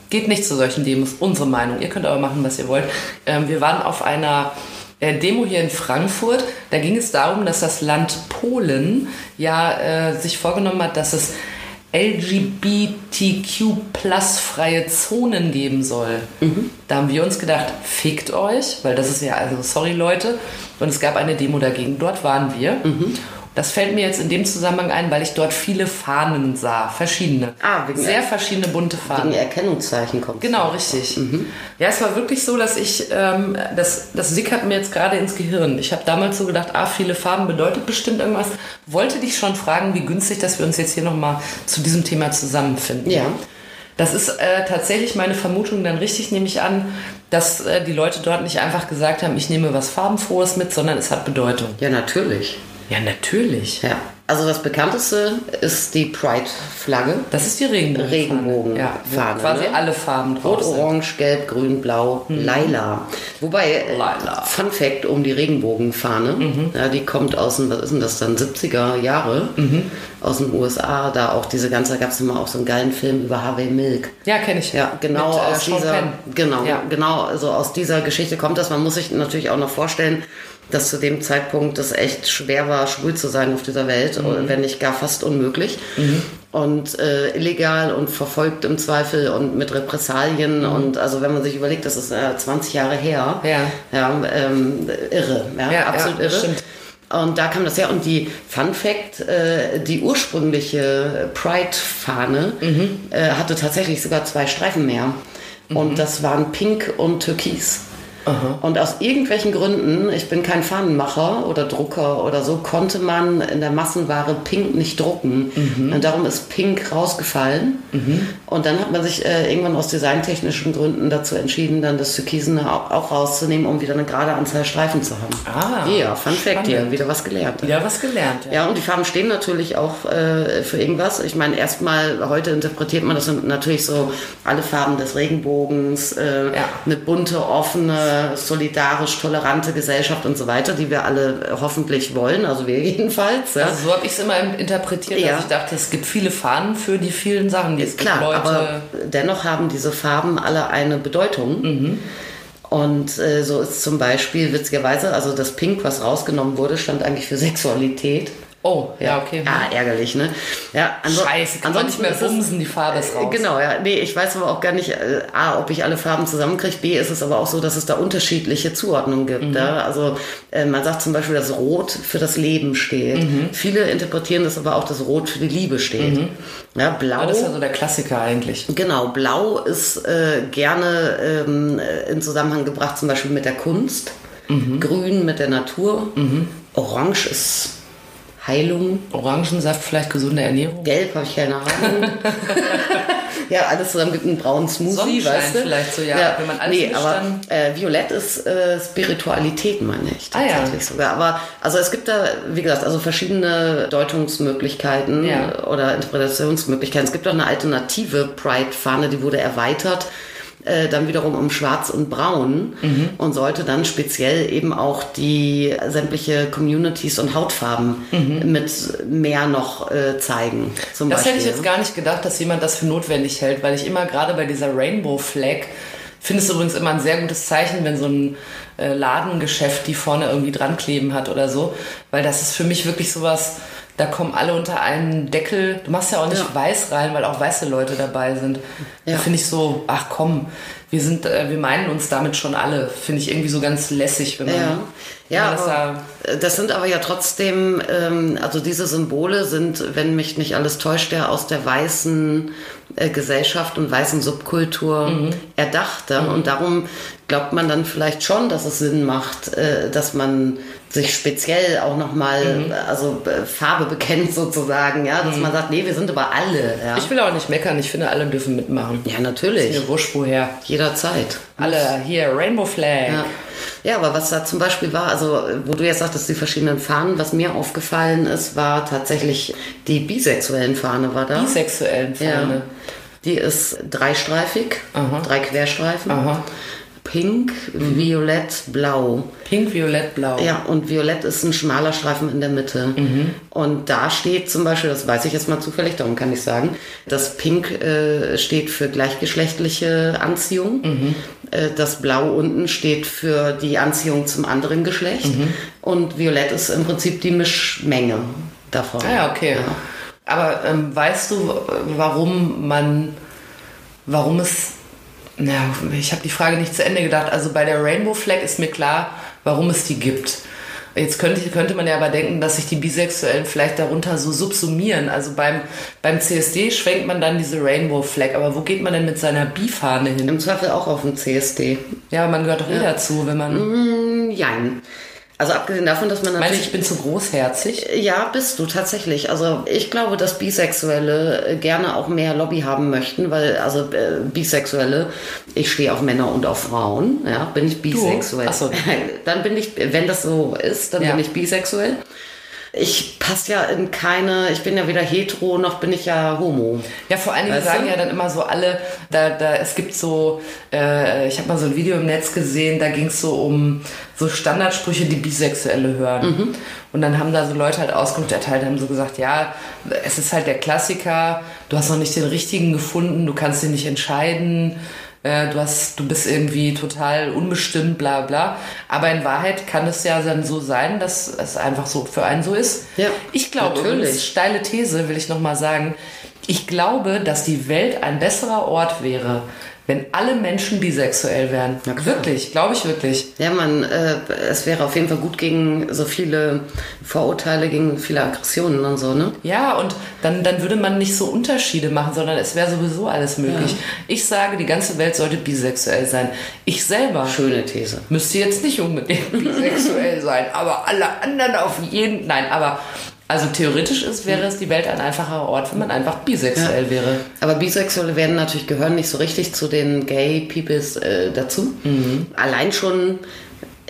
Geht nicht zu solchen Demos, unsere Meinung. Ihr könnt aber machen, was ihr wollt. Ähm, wir waren auf einer äh, Demo hier in Frankfurt. Da ging es darum, dass das Land Polen ja äh, sich vorgenommen hat, dass es LGBTQ-plus-freie Zonen geben soll. Da haben wir uns gedacht, fickt euch, weil das ist ja, also sorry Leute. Und es gab eine Demo dagegen. Dort waren wir. Das fällt mir jetzt in dem Zusammenhang ein, weil ich dort viele Fahnen sah, verschiedene. Ah, wegen- Sehr verschiedene bunte Fahnen. Wegen Erkennungszeichen kommt. Genau, richtig. Ja, es war wirklich so, dass ich, ähm, das, das sickert mir jetzt gerade ins Gehirn. Ich habe damals so gedacht, ah, viele Farben bedeutet bestimmt irgendwas. Wollte dich schon fragen, wie günstig, dass wir uns jetzt hier nochmal zu diesem Thema zusammenfinden. Ja. Das ist äh, tatsächlich meine Vermutung dann richtig, nehme ich an, dass äh, die Leute dort nicht einfach gesagt haben, ich nehme was Farbenfrohes mit, sondern es hat Bedeutung. Ja, natürlich. Ja, natürlich. Ja. Also das bekannteste ist die Pride-Flagge. Das ist die Regenbogenfahne. Regenbogenfahne, Ja, wo quasi ne? alle Farben drauf Rot. Orange, Gelb, Grün, Blau, Lila. Wobei, äh, Mhm. Lila. Mhm. Fun Fact um die Regenbogenfahne, ja, die kommt aus den, was ist denn das dann, 70er Jahre, Mhm. aus den USA, da auch diese ganze, da gab es immer auch so einen geilen Film über Harvey Milk. Ja, kenne ich. Ja, genau Mit, äh, aus Sean dieser, genau, Ja. genau, also aus dieser Geschichte kommt das. Man muss sich natürlich auch noch vorstellen, dass zu dem Zeitpunkt es echt schwer war, schwul zu sein auf dieser Welt, Mhm. wenn nicht gar fast unmöglich. Und äh, illegal und verfolgt im Zweifel und mit Repressalien. Und also wenn man sich überlegt, das ist äh, 20 Jahre her. Mhm. Ja. Ja, ähm, irre. Ja, Ja, absolut ja, irre. stimmt. Und da kam das her. Und die Fun Fact, äh, die ursprüngliche Pride-Fahne äh, hatte tatsächlich sogar zwei Streifen mehr. Und das waren Pink und Türkis. Und aus irgendwelchen Gründen, ich bin kein Fahnenmacher oder Drucker oder so, konnte man in der Massenware Pink nicht drucken. Und darum ist Pink rausgefallen. Und dann hat man sich äh, irgendwann aus designtechnischen Gründen dazu entschieden, dann das Türkisen auch, auch rauszunehmen, um wieder eine gerade Anzahl Streifen zu haben. Ah, Ja, Fun Fact hier, wieder was gelernt. Ja, was gelernt. Ja. Ja, und die Farben stehen natürlich auch äh, für irgendwas. Ich meine, erstmal, heute interpretiert man das natürlich so alle Farben des Regenbogens, äh, Ja. eine bunte, offene, solidarisch, tolerante Gesellschaft und so weiter, die wir alle äh, hoffentlich wollen, also wir jedenfalls. Ja. Also so habe ich es immer interpretiert, Ja. dass ich dachte, es gibt viele Fahnen für die vielen Sachen, die es Klar, gibt. Leute, aber dennoch haben diese Farben alle eine Bedeutung. Mhm. Und äh, so ist zum Beispiel witzigerweise, also das Pink, was rausgenommen wurde, stand eigentlich für Sexualität. Oh, ja, okay. Ah, ärgerlich, ne? Ja, anso- Scheiße, kann man nicht mehr bumsen, die Farbe ist raus. Genau, ja. Nee, ich weiß aber auch gar nicht, äh, A, ob ich alle Farben zusammenkriege. B, ist es aber auch so, dass es da unterschiedliche Zuordnungen gibt. Mhm. Ja? Also äh, man sagt zum Beispiel, dass Rot für das Leben steht. Mhm. Viele interpretieren das aber auch, dass Rot für die Liebe steht. Ja, Blau. Aber das ist ja so der Klassiker eigentlich. Genau, Blau ist äh, gerne ähm, äh, in Zusammenhang gebracht, zum Beispiel mit der Kunst. Grün mit der Natur. Orange ist Heilung. Orangensaft, vielleicht gesunde Ernährung. Gelb habe ich keine Ahnung. ja, alles zusammen gibt einen braunen Smoothie, Sonnenschein weißt du? vielleicht so, ja. Wenn man alles nee, aber äh, Violett ist äh, Spiritualität, meine ich. Ah, ja. Tatsächlich sogar. Aber also es gibt da, wie gesagt, also verschiedene Deutungsmöglichkeiten Ja. oder Interpretationsmöglichkeiten. Es gibt auch eine alternative Pride-Fahne, die wurde erweitert. Äh, Dann wiederum um Schwarz und Braun Mhm. und sollte dann speziell eben auch die sämtliche Communities und Hautfarben mit mehr noch äh, zeigen. Mhm. Das Beispiel. hätte ich jetzt gar nicht gedacht, dass jemand das für notwendig hält, weil ich immer gerade bei dieser Rainbow Flag finde es übrigens immer ein sehr gutes Zeichen, wenn so ein äh, Ladengeschäft die vorne irgendwie dran kleben hat oder so, weil das ist für mich wirklich sowas, da kommen alle unter einen Deckel. Du machst ja auch nicht Ja. weiß rein, weil auch weiße Leute dabei sind. Da Ja. finde ich so, ach komm, wir sind, äh, wir meinen uns damit schon alle. Finde ich irgendwie so ganz lässig, wenn man, Ja, ja das da aber das sind aber ja trotzdem, ähm, also diese Symbole sind, wenn mich nicht alles täuscht, ja aus der weißen äh, Gesellschaft und weißen Subkultur Mhm. erdacht. Ja? Und darum glaubt man dann vielleicht schon, dass es Sinn macht, äh, dass man sich speziell auch nochmal, Mhm. also äh, Farbe bekennt sozusagen, ja, dass man sagt, nee, wir sind aber alle, ja. Ich will auch nicht meckern, ich finde, alle dürfen mitmachen. ja, natürlich. Mir wurscht woher. Jederzeit. Alle hier, Rainbow Flag. Ja. ja, aber was da zum Beispiel war, also wo du jetzt sagtest, die verschiedenen Fahnen, was mir aufgefallen ist, war tatsächlich die bisexuellen Fahne war da. Bisexuellen ja. Fahne. Die ist dreistreifig, Aha. drei Querstreifen. Aha. Pink, Violett, Blau. Pink, Violett, Blau. Ja, und Violett ist ein schmaler Streifen in der Mitte. Mhm. Und da steht zum Beispiel, das weiß ich jetzt mal zufällig, darum kann ich sagen, das Pink äh, steht für gleichgeschlechtliche Anziehung. Mhm. Äh, das Blau unten steht für die Anziehung zum anderen Geschlecht. Mhm. Und Violett ist im Prinzip die Mischmenge davon. Ah ja, okay. Aber ähm, weißt du, warum man, warum es, na, ich habe die Frage nicht zu Ende gedacht. Also bei der Rainbow Flag ist mir klar, warum es die gibt. Jetzt könnte, könnte man ja aber denken, dass sich die Bisexuellen vielleicht darunter so subsumieren. Also beim, beim CSD schwenkt man dann diese Rainbow Flag. Aber wo geht man denn mit seiner Bi-Fahne hin? Im Zweifel auch auf dem CSD. Ja, man gehört doch eh dazu, wenn man. Hm, Jein. Also abgesehen davon, dass man Meinst du, natürlich... ich bin zu großherzig? Ja, bist du tatsächlich. Also ich glaube, dass Bisexuelle äh, gerne auch mehr Lobby haben möchten, weil also äh, Bisexuelle, ich stehe auf Männer und auf Frauen, ja, bin ich bisexuell. Ach so. Dann bin ich, wenn das so ist, dann Ja. bin ich bisexuell. Ich passe ja in keine, ich bin ja weder hetero noch bin ich ja homo. Ja, vor allen Dingen Weißt sagen du? ja dann immer so alle, da, da es gibt so, äh, ich habe mal so ein Video im Netz gesehen, da ging es so um so Standardsprüche, die Bisexuelle hören. Mhm. Und dann haben da so Leute halt Auskunft erteilt, haben so gesagt, ja, es ist halt der Klassiker, du hast noch nicht den richtigen gefunden, du kannst dich nicht entscheiden. Äh, Du, hast, du bist irgendwie total unbestimmt, bla bla. Aber in Wahrheit kann es ja dann so sein, dass es einfach so für einen so ist. Ja, ich glaube, übrigens, steile These, will ich nochmal sagen. Ich glaube, dass die Welt ein besserer Ort wäre, wenn alle Menschen bisexuell wären. Klar. wirklich, glaube ich wirklich. Ja, man, äh, es wäre auf jeden Fall gut gegen so viele Vorurteile, gegen viele Aggressionen und so, ne? Ja, und dann, dann würde man nicht so Unterschiede machen, sondern es wäre sowieso alles möglich. Ich sage, die ganze Welt sollte bisexuell sein. Ich selber Schöne These. müsste jetzt nicht unbedingt bisexuell sein, aber alle anderen auf jeden. Nein, aber also theoretisch ist, wäre es die Welt ein einfacher Ort, wenn man einfach bisexuell wäre. Aber Bisexuelle werden natürlich gehören nicht so richtig zu den Gay Peoples äh, dazu. Mhm. Allein schon,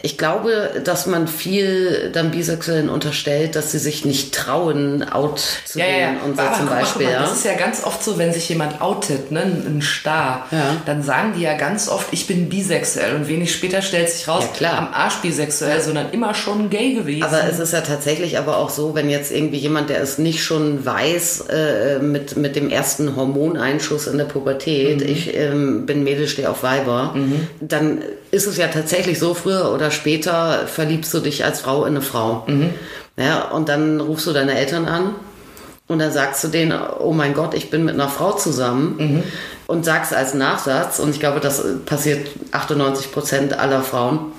ich glaube, dass man viel dann Bisexuellen unterstellt, dass sie sich nicht trauen, out zu Ja, ja, ja. gehen und so Aber zum guck Beispiel. guck mal. Das ist ja ganz oft so, wenn sich jemand outet, ne, ein Star, Ja. dann sagen die ja ganz oft, ich bin bisexuell und wenig später stellt sich raus, klar. am Arsch bisexuell, sondern immer schon gay gewesen. Aber es ist ja tatsächlich aber auch so, wenn jetzt irgendwie jemand, der es nicht schon weiß, äh, mit, mit dem ersten Hormoneinschuss in der Pubertät, ich ähm, bin Mädel, stehe auf Weiber, dann ist es ja tatsächlich so, früher oder später verliebst du dich als Frau in eine Frau. Ja, und dann rufst du deine Eltern an und dann sagst du denen, oh mein Gott, ich bin mit einer Frau zusammen und sagst als Nachsatz, und ich glaube, das passiert 98 Prozent aller Frauen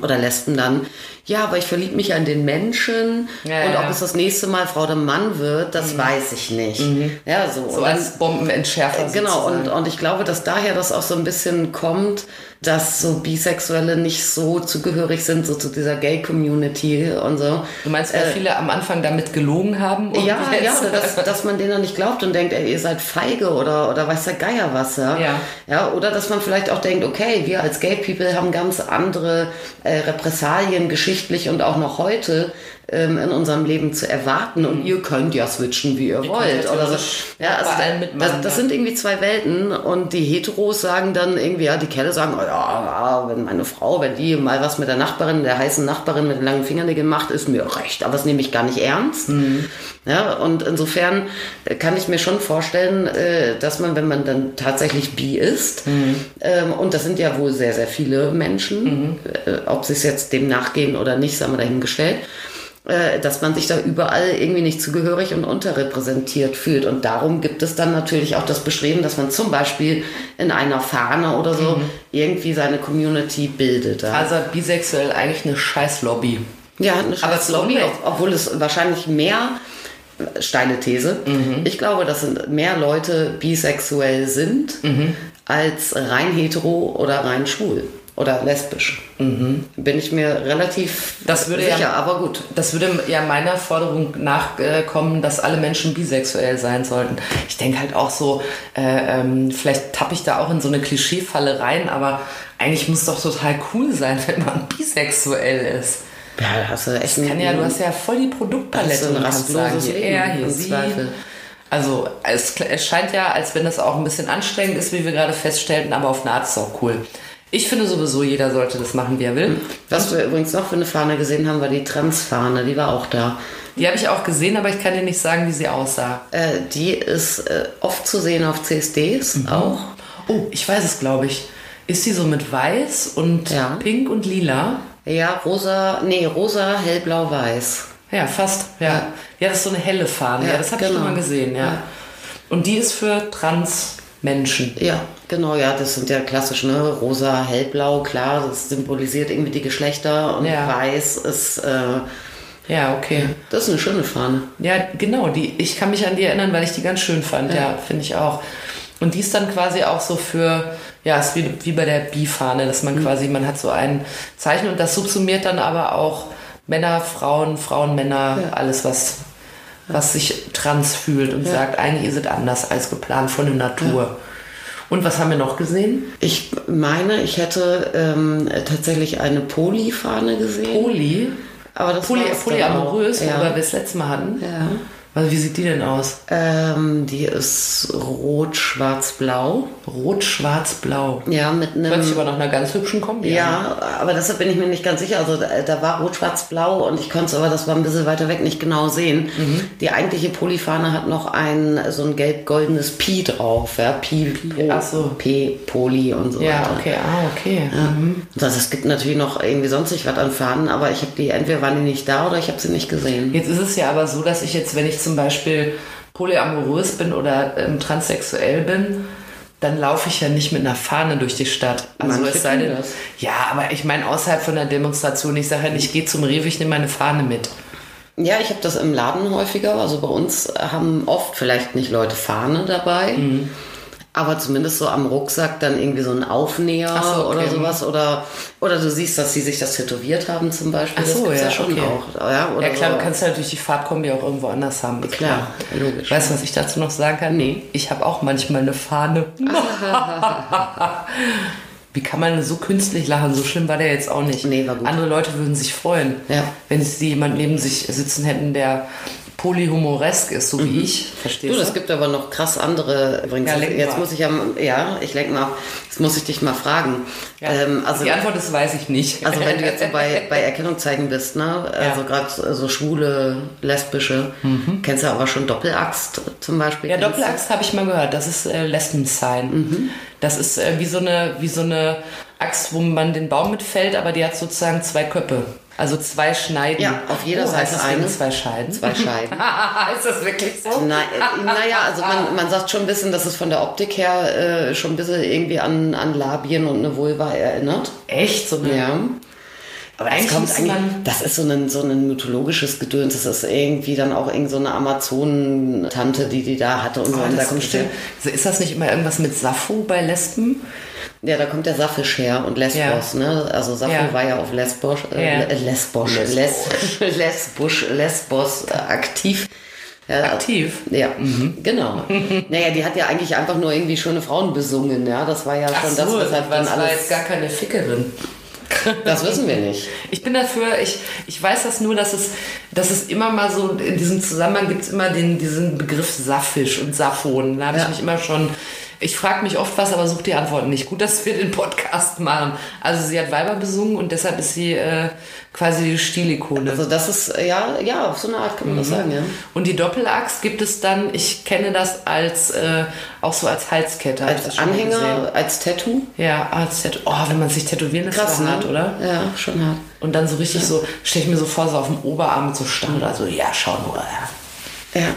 oder Lesben dann, ja, aber ich verliebe mich an den Menschen Ja, und ja. ob es das nächste Mal Frau oder Mann wird, das weiß ich nicht. Ja, so. so als Bombenentschärfer. Genau, und, und ich glaube, dass daher das auch so ein bisschen kommt, dass so Bisexuelle nicht so zugehörig sind, so zu dieser Gay-Community und so. Du meinst, weil viele am Anfang damit gelogen haben? Und Ja, ja, dass, dass man denen nicht glaubt und denkt, ey, ihr seid feige oder, oder weiß der Geier was, ja? Ja. ja. Oder dass man vielleicht auch denkt, okay, wir als Gay People haben ganz andere äh, Repressalien geschichtlich und auch noch heute ähm, in unserem Leben zu erwarten. Und ihr könnt ja switchen, wie ihr, könnt wollt. Oder so. Ja, also das, mitmachen, das sind irgendwie zwei Welten. Und die Heteros sagen dann irgendwie, ja, die Kerle sagen, oh, ja, ja, wenn meine Frau, wenn die mal was mit der Nachbarin, der heißen Nachbarin mit den langen Fingernägeln macht, ist mir recht, aber das nehme ich gar nicht ernst. Ja, und insofern äh, kann ich mir schon vorstellen, äh, dass man, wenn man dann tatsächlich bi ist, ähm, und das sind ja wohl sehr, sehr viele Menschen, äh, ob sie es jetzt dem nachgehen oder nicht, sagen wir dahingestellt, dass man sich da überall irgendwie nicht zugehörig und unterrepräsentiert fühlt. Und darum gibt es dann natürlich auch das Bestreben, dass man zum Beispiel in einer Fahne oder so irgendwie seine Community bildet. Also bisexuell eigentlich eine scheiß Lobby. Ja, eine Aber scheiß zu Lobby, Unrecht. ob- obwohl es wahrscheinlich mehr, steile These, ich glaube, dass mehr Leute bisexuell sind als rein hetero oder rein schwul. Oder lesbisch. Bin ich mir relativ Das würde sicher, ja- aber gut. Das würde ja meiner Forderung nachkommen, dass alle Menschen bisexuell sein sollten. Ich denke halt auch so, äh, ähm, vielleicht tappe ich da auch in so eine Klischeefalle rein, aber eigentlich muss doch total cool sein, wenn man bisexuell ist. Ja, da hast du echt Kann ja, du hast ja voll die Produktpalette ein rastloses Leben, er, hier im sie. Zweifel. Also es, es scheint ja, als wenn das auch ein bisschen anstrengend ist, wie wir gerade feststellten, aber auf eine Art ist es auch cool. Ich finde sowieso, jeder sollte das machen, wie er will. Was wir übrigens noch für eine Fahne gesehen haben, war die Trans-Fahne. Die war auch da. Die habe ich auch gesehen, aber ich kann dir nicht sagen, wie sie aussah. Äh, die ist äh, oft zu sehen auf CSDs Mhm. auch. Oh, ich weiß es, glaube ich. Ist sie so mit weiß und Ja. pink und lila? Ja, rosa, nee, rosa, hellblau, weiß. Ja, fast. Ja, ja. das ist so eine helle Fahne. Ja, Ja, das habe ich genau. schon mal gesehen, ja. Ja. Und die ist für Trans-Menschen. Ja, genau, ja, das sind ja klassisch, ne? Rosa, hellblau, klar, das symbolisiert irgendwie die Geschlechter und Ja. weiß ist, äh, Ja, okay. das ist eine schöne Fahne. Ja, genau. Die, ich kann mich an die erinnern, weil ich die ganz schön fand. Ja, finde ich auch. Und die ist dann quasi auch so für, ja, ist wie, wie bei der Bi-Fahne, dass man quasi, man hat so ein Zeichen und das subsumiert dann aber auch Männer, Frauen, Frauen, Männer, alles, was, was sich trans fühlt und sagt, eigentlich ist es anders als geplant von der Natur. Und was haben wir noch gesehen? Ich meine, ich hätte ähm, tatsächlich eine Poli-Fahne gesehen. Poly. aber das Poly, polyamorös, auch. worüber Ja. wir es letztes Mal hatten. ja. Also wie sieht die denn aus? Ähm, die ist rot, schwarz, blau. Rot, schwarz, blau. Ja, mit einem. Hört sich aber nach einer ganz hübschen Kombi an. Ja, aber deshalb bin ich mir nicht ganz sicher. Also da, da war rot, schwarz, blau und ich konnte es aber, das war ein bisschen weiter weg, nicht genau sehen. Mhm. Die eigentliche Polyfahne hat noch ein so ein gelb-goldenes Pi drauf. Ja, Pi, Pi so. P, Poly und so Ja, weiter. okay, ah, okay. Das, es gibt natürlich noch irgendwie sonstig was an Fahnen, aber ich habe die, entweder waren die nicht da oder ich habe sie nicht gesehen. Jetzt ist es ja aber so, dass ich jetzt, wenn ich zum Beispiel polyamorös bin oder ähm, transsexuell bin, dann laufe ich ja nicht mit einer Fahne durch die Stadt. Also Manche es sei denn, das. ja, aber ich meine außerhalb von der Demonstration, ich sage ja nicht, ich gehe zum Rewe, ich nehme meine Fahne mit. Ja, ich habe das im Laden häufiger. Also bei uns haben oft vielleicht nicht Leute Fahne dabei. Mhm. Aber zumindest so am Rucksack dann irgendwie so ein Aufnäher so, okay. oder sowas. Oder, oder du siehst, dass sie sich das tätowiert haben zum Beispiel. Ach so, das ja, ja, schon okay. auch. Ja, ja klar, so. du kannst ja natürlich die Fahrtkombi auch irgendwo anders haben. ist Klar, logisch. Weißt du, was ich dazu noch sagen kann? Nee. Ich habe auch manchmal eine Fahne. Wie kann man so künstlich lachen? So schlimm war der jetzt auch nicht. Nee, war gut. Andere Leute würden sich freuen, Ja. wenn sie jemand neben sich sitzen hätten, der polyhumoresk ist, so wie ich. Verstehst Mhm. Du, du? das gibt aber noch krass andere übrigens. Ja, jetzt mal. muss ich ja, ja, ich lenke mal, jetzt muss ich dich mal fragen. Ja. Ähm, also, die Antwort ist, weiß ich nicht. Also wenn du jetzt so bei, bei Erkennungszeichen bist, ne? Also Ja. gerade so schwule, lesbische, kennst du aber schon Doppelaxt zum Beispiel? Ja? Doppelaxt habe ich mal gehört. Das ist äh, Lesben-Sign. Das ist äh, wie, so eine, wie so eine Axt, wo man den Baum mitfällt, aber die hat sozusagen zwei Köpfe. Also zwei Schneiden. Ja, auf jeder oh, Seite eine. zwei Scheiden. Zwei Scheiden. ist das wirklich so? Na, äh, naja, also man, man sagt schon ein bisschen, dass es von der Optik her äh, schon ein bisschen irgendwie an, an Labien und eine Vulva erinnert. Echt? So eine, Ja. Aber das, Eigentlich kommt eigentlich, das ist so ein, so ein mythologisches Gedöns. Das ist irgendwie dann auch irgend so eine Amazonentante, die die da hatte und so. Oh, und da kommt. Also ist das nicht immer irgendwas mit Sappho bei Lesben? Ja, da kommt der Saphisch her und Lesbos, ne? Also Sappho Ja. war ja auf Lesbos, äh, Ja. Le- Lesbos, Les, Lesbos, Lesbos äh, aktiv. Ja, Aktiv? Ja, genau. naja, die hat ja eigentlich einfach nur irgendwie schöne Frauen besungen, ja. Das war ja schon so, das, weshalb das dann war alles. jetzt gar keine Fickerin. Das wissen wir nicht. Ich bin dafür, ich, ich weiß das nur, dass es, dass es immer mal so, in diesem Zusammenhang gibt es immer den, diesen Begriff Saphisch und Sappho. Da habe ich Ja. mich immer schon, ich frage mich oft was, aber suche die Antworten nicht. Gut, dass wir den Podcast machen. Also sie hat Weiber besungen und deshalb ist sie äh, quasi die Stilikone. Also das ist, äh, ja, ja, auf so eine Art kann man das Mhm. sagen, ja. Und die Doppelaxt gibt es dann, ich kenne das als, äh, auch so als Halskette. das Als gesehen. Anhänger, als Tattoo. Ja, als Tattoo. Oh, wenn man sich tätowieren lässt, Krass, das hart, ne? oder? Ja, schon hart. Und dann so richtig so, stelle ich mir so vor, so auf dem Oberarm mit so oder so, ja, schau nur. Ja. Ja.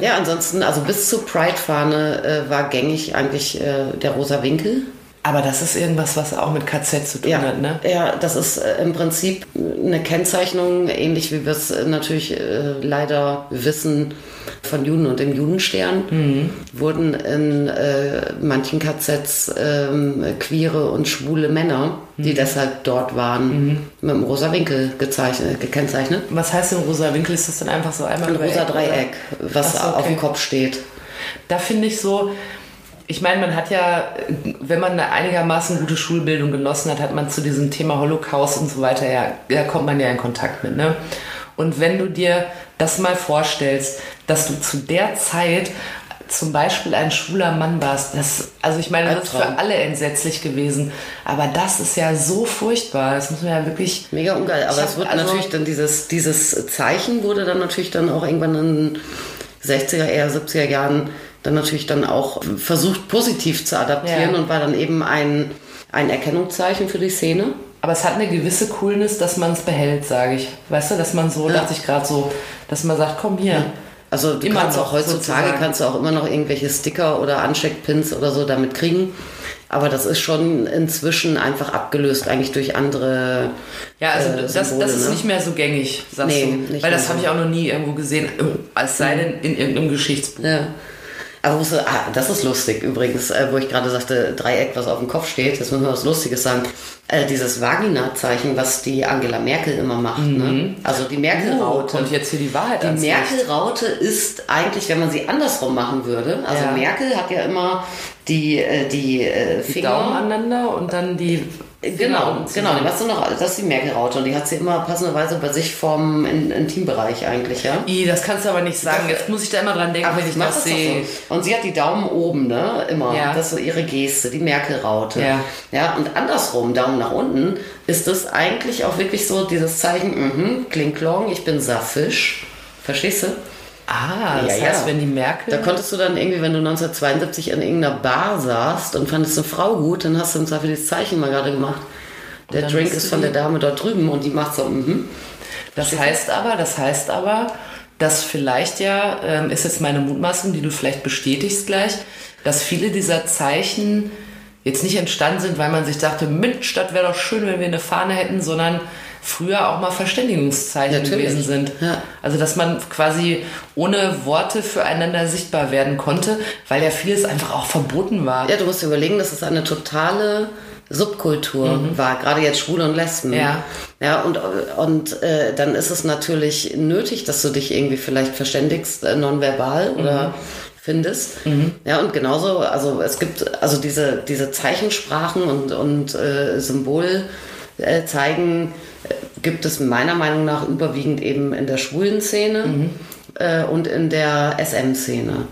ja, ansonsten, also bis zur Pride-Fahne äh, war gängig eigentlich äh, der rosa Winkel. Aber das ist irgendwas, was auch mit KZ zu tun Ja, hat, ne? ja, das ist äh, im Prinzip eine Kennzeichnung, ähnlich wie wir es äh, natürlich äh, leider wissen von Juden und dem Judenstern wurden in äh, manchen KZs ähm, queere und schwule Männer, die deshalb dort waren, mit einem rosa Winkel gekennzeichnet. Was heißt denn rosa Winkel? Ist das dann einfach so einmal Ein Dreieck, rosa oder? Dreieck, was Ach so, auf okay. dem Kopf steht. Da finde ich so, ich meine, man hat ja, wenn man eine einigermaßen gute Schulbildung genossen hat, hat man zu diesem Thema Holocaust und so weiter, ja, da kommt man ja in Kontakt mit. Ne? Und wenn du dir das mal vorstellst, dass du zu der Zeit zum Beispiel ein schwuler Mann warst, das, also ich meine, das ist für alle entsetzlich gewesen, aber das ist ja so furchtbar, das muss man ja wirklich, Mega ungeil, aber es wird also- natürlich dann dieses, dieses Zeichen wurde dann natürlich dann auch irgendwann in den 60er, eher 70er Jahren dann natürlich dann auch versucht positiv zu adaptieren Ja. und war dann eben ein, ein Erkennungszeichen für die Szene. aber es hat eine gewisse Coolness, dass man es behält, sage ich. Weißt du, dass man so, Ja. dachte ich gerade so, dass man sagt, komm hier. Also du Immer kannst noch, auch heutzutage sozusagen. kannst du auch immer noch irgendwelche Sticker oder Ansteckpins oder so damit kriegen. Aber das ist schon inzwischen einfach abgelöst eigentlich durch andere. Ja, also äh, das, Symbole, das ist ne? nicht mehr so gängig, sagst Nee, du. nicht Weil das habe ich auch noch nie irgendwo gesehen, als sei denn in irgendeinem Geschichtsbuch. Ja. Aber musst du, ah, das ist lustig übrigens, äh, wo ich gerade sagte, Dreieck, was auf dem Kopf steht. Jetzt müssen wir was Lustiges sagen. Äh, dieses Vagina-Zeichen, was die Angela Merkel immer macht. Ne? Also die Oh, Merkel-Raute. kommt jetzt hier die Wahrheit die. Merkel-Raute ist eigentlich, wenn man sie andersrum machen würde. Also Ja. Merkel hat ja immer die, äh, die, äh, Die Finger. Daumen aneinander und dann die Genau, unten genau. zusammen. Weißt du noch, das ist die Merkel-Raute und die hat sie immer passenderweise bei sich vom In- Intimbereich eigentlich, ja. I, das kannst du aber nicht sagen. Jetzt muss ich da immer dran denken, wenn ich das sehe. so. Und sie hat die Daumen oben, ne? Immer. Ja. Das ist so ihre Geste, die Merkel-Raute. Ja. ja. Und andersrum, Daumen nach unten, ist das eigentlich auch wirklich so dieses Zeichen, mhm, kling klong, ich bin Saffisch. Verstehst du? Ah, das Ja, heißt, ja. wenn die Merkel... Da konntest du dann irgendwie, wenn du 1972 in irgendeiner Bar saßt und fandest eine Frau gut, dann hast du im Zweifel dieses Zeichen mal gerade gemacht. Der Drink ist von der Dame dort drüben und die macht so, mhm. Das heißt aber, das heißt aber, dass vielleicht ja, ähm, ist jetzt meine Mutmaßung, die du vielleicht bestätigst gleich, dass viele dieser Zeichen jetzt nicht entstanden sind, weil man sich dachte, Mensch, das wäre doch schön, wenn wir eine Fahne hätten, sondern früher auch mal Verständigungszeichen Natürlich. gewesen sind. Ja. Also dass man quasi ohne Worte füreinander sichtbar werden konnte, weil ja vieles einfach auch verboten war. Ja, du musst dir überlegen, dass es eine totale Subkultur war, gerade jetzt Schwule und Lesben. Mhm. Ja. Ja, und, und äh, dann ist es natürlich nötig, dass du dich irgendwie vielleicht verständigst, äh, nonverbal oder Mhm. findest. Ja, und genauso, also es gibt also diese, diese Zeichensprachen und, und äh, Symbol äh, zeigen, äh, gibt es meiner Meinung nach überwiegend eben in der schwulen Szene. äh, Und in der SM-Szene.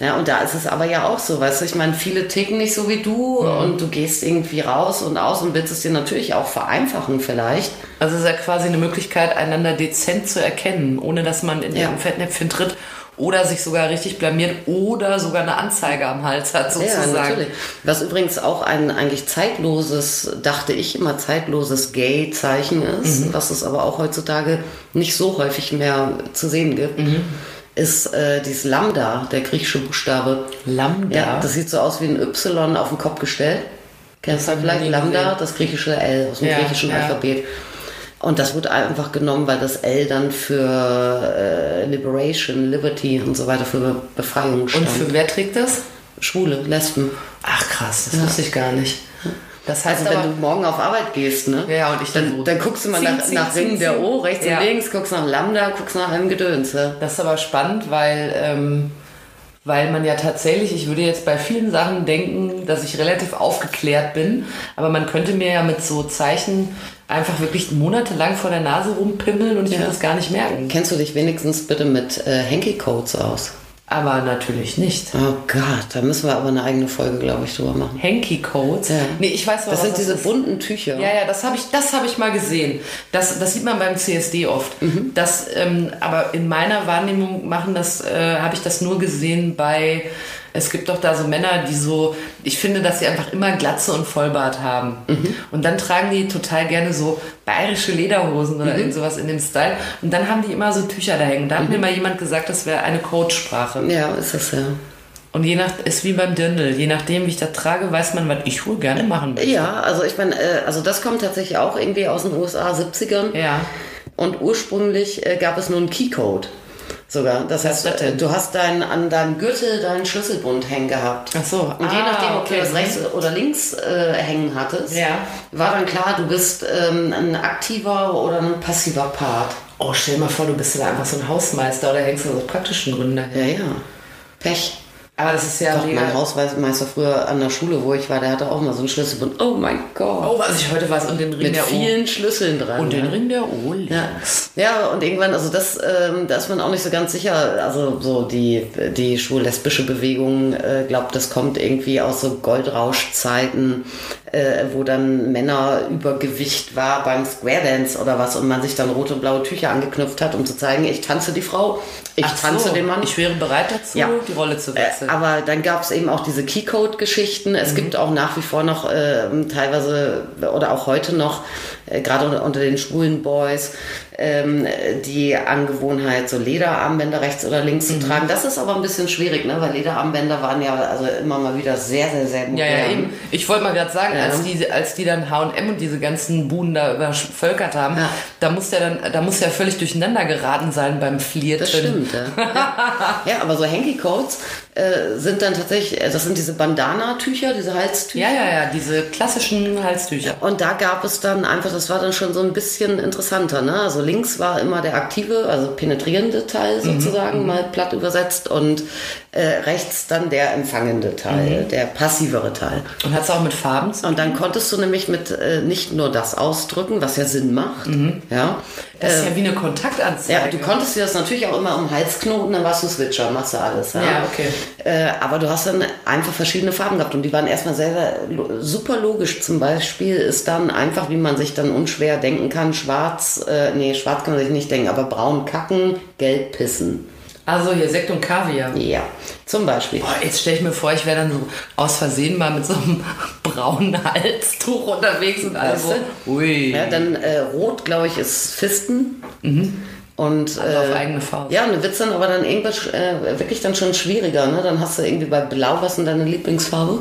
Ja, und da ist es aber ja auch so, weißt du, ich meine, viele ticken nicht so wie du und du gehst irgendwie raus und aus und willst es dir natürlich auch vereinfachen vielleicht. Also es ist ja quasi eine Möglichkeit, einander dezent zu erkennen, ohne dass man in Ja. irgendein Fettnäpfchen tritt oder sich sogar richtig blamiert oder sogar eine Anzeige am Hals hat, sozusagen. Ja, natürlich. Was übrigens auch ein eigentlich zeitloses, dachte ich immer, zeitloses Gay-Zeichen ist, was es aber auch heutzutage nicht so häufig mehr zu sehen gibt, ist äh, dieses Lambda, der griechische Buchstabe. Lambda. Ja, das sieht so aus wie ein Y auf den Kopf gestellt. Kennst du vielleicht Lambda, gesehen. das griechische L aus dem Ja, griechischen ja. Alphabet. Und das wird einfach genommen, weil das L dann für äh, Liberation, Liberty und so weiter, für Be- Befreiung stand. Und für wer trägt das? Schwule, Lesben. Ach krass, das wusste ich gar nicht. Das heißt Also aber, wenn du morgen auf Arbeit gehst, ne? Ja, und ich dann dann, so dann guckst du mal zing, nach, zing, nach Ringen der. O, rechts Ja. und links, guckst nach Lambda, guckst nach allem Gedöns. Ja? das ist aber spannend, weil, ähm, weil man ja tatsächlich, ich würde jetzt bei vielen Sachen denken, dass ich relativ aufgeklärt bin, aber man könnte mir ja mit so Zeichen einfach wirklich monatelang vor der Nase rumpimmeln und ich würde das gar nicht merken. Kennst du dich wenigstens bitte mit äh, Hanky-Codes aus? Aber natürlich nicht. Oh Gott, da müssen wir aber eine eigene Folge, glaube ich, drüber machen. Hanky-Codes? Ja. Nee, ich weiß aber, Das sind was diese ist. bunten Tücher. Ja, ja, das habe ich, das habe ich mal gesehen. Das, das sieht man beim CSD oft. Mhm. Das, ähm, aber in meiner Wahrnehmung machen das, äh, habe ich das nur gesehen bei. Es gibt doch da so Männer, die so, ich finde, dass sie einfach immer Glatze und Vollbart haben. Mhm. Und dann tragen die total gerne so bayerische Lederhosen oder Mhm. irgend sowas in dem Style. Und dann haben die immer so Tücher da hängen. Da hat mir Mhm. mal jemand gesagt, das wäre eine Codesprache. Ja, ist das ja. Und je nach, ist wie beim Dirndl. Je nachdem, wie ich das trage, weiß man, was ich wohl gerne machen will. Ja, also ich meine, äh, also das kommt tatsächlich auch irgendwie aus den USA 70ern. Ja. Und ursprünglich äh, gab es nur einen Keycode. Sogar. Das heißt, du hast dein, an deinem Gürtel deinen Schlüsselbund hängen gehabt. Ach so. Und je Ah, nachdem, ob okay. du das rechts oder links äh, hängen hattest, Ja. war dann klar, du bist ähm, ein aktiver oder ein passiver Part. Oh, stell dir mal vor, du bist da einfach so ein Hausmeister oder hängst du aus praktischen Gründen daher. Ja, ja. Pech. Aber das ist ja mega- mein Hausmeister früher an der Schule, wo ich war, der hatte auch mal so einen Schlüsselbund. Oh mein Gott. Oh, was ich heute weiß. Und den Ring Mit der vielen Schlüsseln dran. Und den ja. Ring der O. Ja. ja, und irgendwann, also das, ähm, da ist man auch nicht so ganz sicher. Also so die, die schwul-lesbische Bewegung äh, glaubt, das kommt irgendwie aus so Goldrauschzeiten, äh, wo dann Männer Übergewicht war beim Square Dance oder was und man sich dann rote und blaue Tücher angeknüpft hat, um zu zeigen, ich tanze die Frau, ich Ach tanze so, den Mann. Ich wäre bereit dazu, Ja. die Rolle zu Äh, wechseln. aber dann gab es eben auch diese Keycode-Geschichten. Es gibt auch nach wie vor noch ähm, teilweise oder auch heute noch, äh, gerade unter, unter den schwulen Boys, ähm, die Angewohnheit, so Lederarmbänder rechts oder links zu tragen. Das ist aber ein bisschen schwierig, ne? weil Lederarmbänder waren ja also immer mal wieder sehr, sehr, sehr modern. Ja, ja, eben. Ich wollte mal gerade sagen, Ja. als, die, als die dann H&M und diese ganzen Buden da übervölkert haben, Ja. da muss der dann, da muss der völlig durcheinander geraten sein beim Flirten. Das stimmt, ja. ja. ja, aber so Hanky-Coats äh, sind dann tatsächlich, äh, das sind diese Bandana-Tücher, diese Halstücher. Ja, ja, ja, diese klassischen Halstücher. Und da gab es dann einfach, das war dann schon so ein bisschen interessanter. Ne? Also links war immer der aktive, also penetrierende Teil sozusagen, mal platt übersetzt. Und äh, rechts dann der empfangende Teil, der passivere Teil. Und hat es auch mit Farben zu Und dann konntest du nämlich mit äh, nicht nur das ausdrücken, was ja Sinn macht. Ja, Das ist ja wie eine Kontaktanzeige. ja, du konntest dir das natürlich auch immer um den Hals knoten, dann warst du Switcher, machst du alles. Ja, Ja, okay. Äh, aber du hast dann einfach verschiedene Farben gehabt und die waren erstmal sehr, sehr super logisch. Zum Beispiel ist dann einfach, wie man sich dann unschwer denken kann, schwarz, äh, nee, schwarz kann man sich nicht denken, aber braun kacken, gelb pissen. Also hier Sekt und Kaviar. Ja, zum Beispiel. Boah, jetzt stelle ich mir vor, ich wäre dann so aus Versehen mal mit so einem braunen Halstuch unterwegs und also. Weißt Ui. Ja, dann äh, rot, glaube ich, ist Fisten. Und, Also auf äh, eigene Faust. Ja, und du wird's dann aber dann irgendwas äh, wirklich dann schon schwieriger. Ne? Dann hast du irgendwie bei Blau, was ist denn deine Lieblingsfarbe?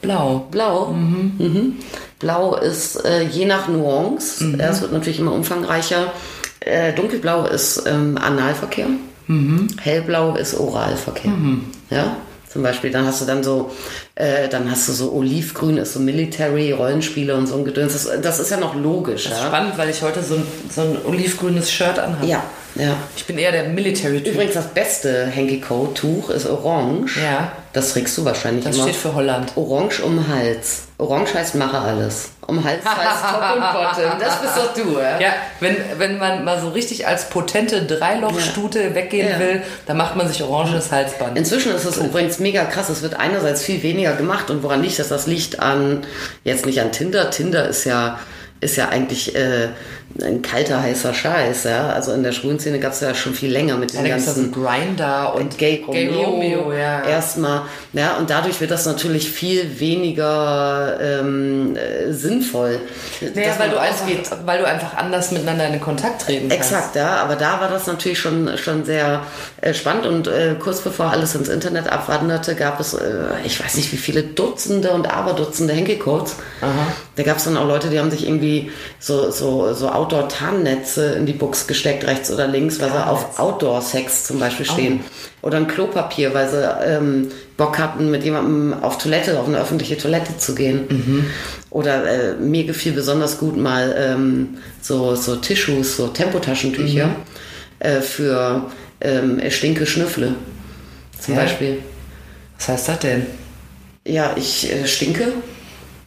Blau. Blau. Mhm. Blau ist äh, je nach Nuance. Ja, es wird natürlich immer umfangreicher. Äh, dunkelblau ist ähm, Analverkehr. Hellblau ist Oralverkehr. Ja, zum Beispiel. Dann hast du dann so, äh, dann hast du so Olivgrün ist so Military, Rollenspiele und so ein Gedöns. Das, das ist ja noch logisch. Ja? Spannend, weil ich heute so ein, so ein olivgrünes Shirt anhabe. ja, ja. Ich bin eher der Military-Typ. Übrigens das beste Hanky Coat Tuch ist orange. Ja. Das trägst du wahrscheinlich Das immer. steht für Holland. Orange um Hals. Orange heißt mache alles. Um Hals heißt Top und Bottom. Das bist doch du, ja? Ja, wenn, wenn man mal so richtig als potente Dreilochstute weggehen Ja. will, dann macht man sich orangenes Halsband. Inzwischen ist es übrigens mega krass. Es wird einerseits viel weniger gemacht. Und woran liegt das? Das liegt an, jetzt nicht an Tinder. Tinder ist ja, ist ja eigentlich äh, ein kalter, heißer Scheiß. Ja? Also in der schwulen Szene gab es ja schon viel länger mit den ganzen Grinder und Gay Romeo, Romeo, ja. erstmal. Ja, und dadurch wird das natürlich viel weniger ähm, äh, sinnvoll. Naja, weil du, ausgeht. einfach, weil du einfach anders miteinander in Kontakt treten kannst. Exakt, ja, aber da war das natürlich schon, schon sehr äh, spannend und äh, kurz bevor alles ins Internet abwanderte, gab es, äh, ich weiß nicht wie viele Dutzende und Aberdutzende Henkelcodes. Da gab es dann auch Leute, die haben sich irgendwie so, so, so Outdoor-Tarnnetze in die Box gesteckt, rechts oder links, weil sie auf Outdoor-Sex zum Beispiel stehen. Oder ein Klopapier, weil sie ähm, Bock hatten, mit jemandem auf Toilette, auf eine öffentliche Toilette zu gehen. Oder äh, mir gefiel besonders gut mal ähm, so, so Tissues, so Tempotaschentücher äh, für ähm, Stinke Schnüffle. Zum Ja. Beispiel. Was heißt das denn? Ja, ich äh, stinke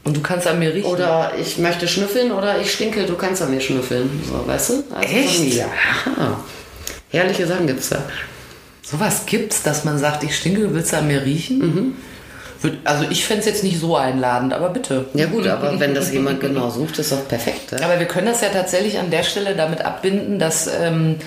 Und du kannst an mir riechen. oder ich möchte schnüffeln oder ich stinke, du kannst an mir schnüffeln. So, weißt du? Also Echt? Ja. Herrliche Sachen gibt's da. Sowas gibt's, dass man sagt, ich stinke, du willst an mir riechen? Mhm. Also ich fände es jetzt nicht so einladend, aber bitte. Ja gut, aber wenn das jemand genau sucht, ist doch perfekt. Ja? Aber wir können das ja tatsächlich an der Stelle damit abbinden, dass, ähm,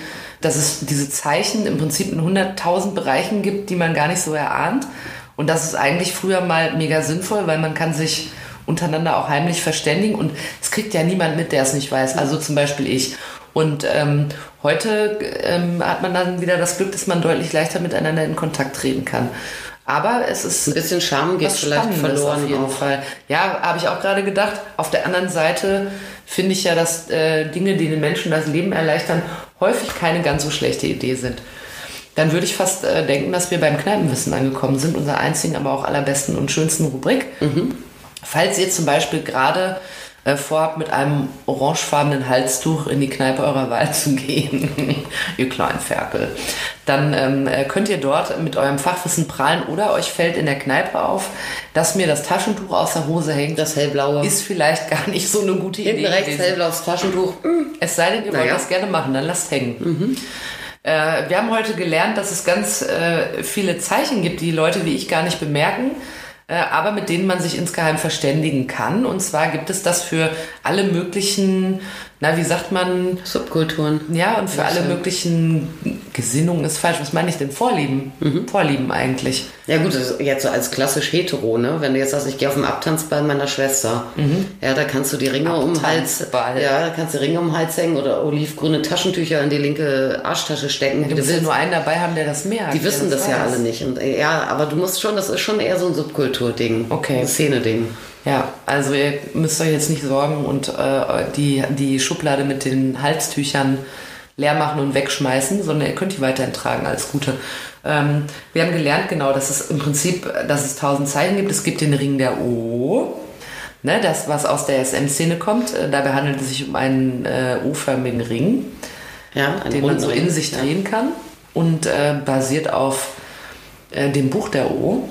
dass es diese Zeichen im Prinzip in 100.000 Bereichen gibt, die man gar nicht so erahnt. Und das ist eigentlich früher mal mega sinnvoll, weil man kann sich untereinander auch heimlich verständigen und es kriegt ja niemand mit, der es nicht weiß. Also zum Beispiel ich. Und ähm, heute ähm, hat man dann wieder das Glück, dass man deutlich leichter miteinander in Kontakt treten kann. Aber es ist Ein bisschen Charme geht vielleicht verloren auf jeden auch. Fall. Ja, habe ich auch gerade gedacht. Auf der anderen Seite finde ich ja, dass äh, Dinge, die den Menschen das Leben erleichtern, häufig keine ganz so schlechte Idee sind. dann würde ich fast äh, denken, dass wir beim Kneipenwissen angekommen sind, unserer einzigen, aber auch allerbesten und schönsten Rubrik. Falls ihr zum Beispiel gerade äh, vorhabt, mit einem orangefarbenen Halstuch in die Kneipe eurer Wahl zu gehen, ihr kleinen Ferkel, dann ähm, äh, könnt ihr dort mit eurem Fachwissen prahlen oder euch fällt in der Kneipe auf, dass mir das Taschentuch aus der Hose hängt. Das hellblaue. ist vielleicht gar nicht so eine gute Idee. gewesen. hellblaues Taschentuch. Es sei denn, ihr wollt Naja. das gerne machen, dann lasst hängen. Äh, wir haben heute gelernt, dass es ganz äh, viele Zeichen gibt, die Leute wie ich gar nicht bemerken, aber mit denen man sich insgeheim verständigen kann. Und zwar gibt es das für alle möglichen, na, wie sagt man, Subkulturen. ja, und für alle Ja. möglichen Gesinnungen ist falsch. Was meine ich denn? Vorlieben. Vorlieben eigentlich. Ja gut, das jetzt so als klassisch hetero, ne? Wenn du jetzt sagst, ich gehe auf den Abtanzball meiner Schwester, ja, da kannst du die Ringe um den Hals, ja, da kannst du Ringe um den Hals hängen oder olivgrüne Taschentücher in die linke Arschtasche stecken, Du ja willst. nur einen dabei haben, der das merkt. Die wissen der das ja alle nicht. Und, ja, aber du musst schon, das ist schon eher so ein Subkulturding. Okay. Ein Szene-Ding. Ja, also ihr müsst euch jetzt nicht sorgen und äh, die, die Schublade mit den Halstüchern leer machen und wegschmeißen, sondern ihr könnt die weiterhin tragen als gute. Ähm, wir haben gelernt, genau, dass es im Prinzip, dass es tausend Zeichen gibt. Es gibt den Ring der O, ne, das, was aus der SM-Szene kommt. Äh, Dabei handelt es sich um einen äh, O-förmigen Ring, Ja, den man so in sich Ja. drehen kann und äh, basiert auf äh, dem Buch der O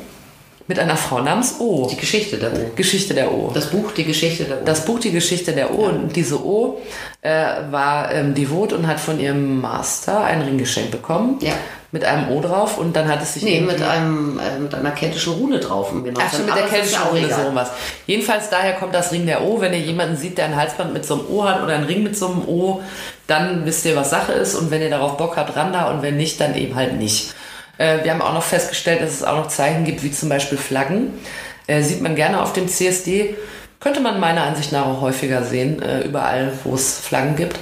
mit einer Frau namens O. Die Geschichte der O. Geschichte der O. Das Buch, die Geschichte der O. Das Buch Die Geschichte der O und diese O äh, war ähm, devot und hat von ihrem Master einen Ring geschenkt bekommen. Ja. Mit einem O drauf und dann hat es sich nee, mit, einem, äh, mit einer keltischen Rune drauf. um genau Ach schon, mit der keltischen ja Rune so was. Jedenfalls daher kommt das Ring der O. Wenn ihr jemanden sieht, der ein Halsband mit so einem O hat oder einen Ring mit so einem O, dann wisst ihr, was Sache ist. Und wenn ihr darauf Bock habt, ran da. Und wenn nicht, dann eben halt nicht. Äh, wir haben auch noch festgestellt, dass es auch noch Zeichen gibt, wie zum Beispiel Flaggen. Äh, sieht man gerne auf dem CSD. Könnte man meiner Ansicht nach auch häufiger sehen, äh, überall, wo es Flaggen gibt.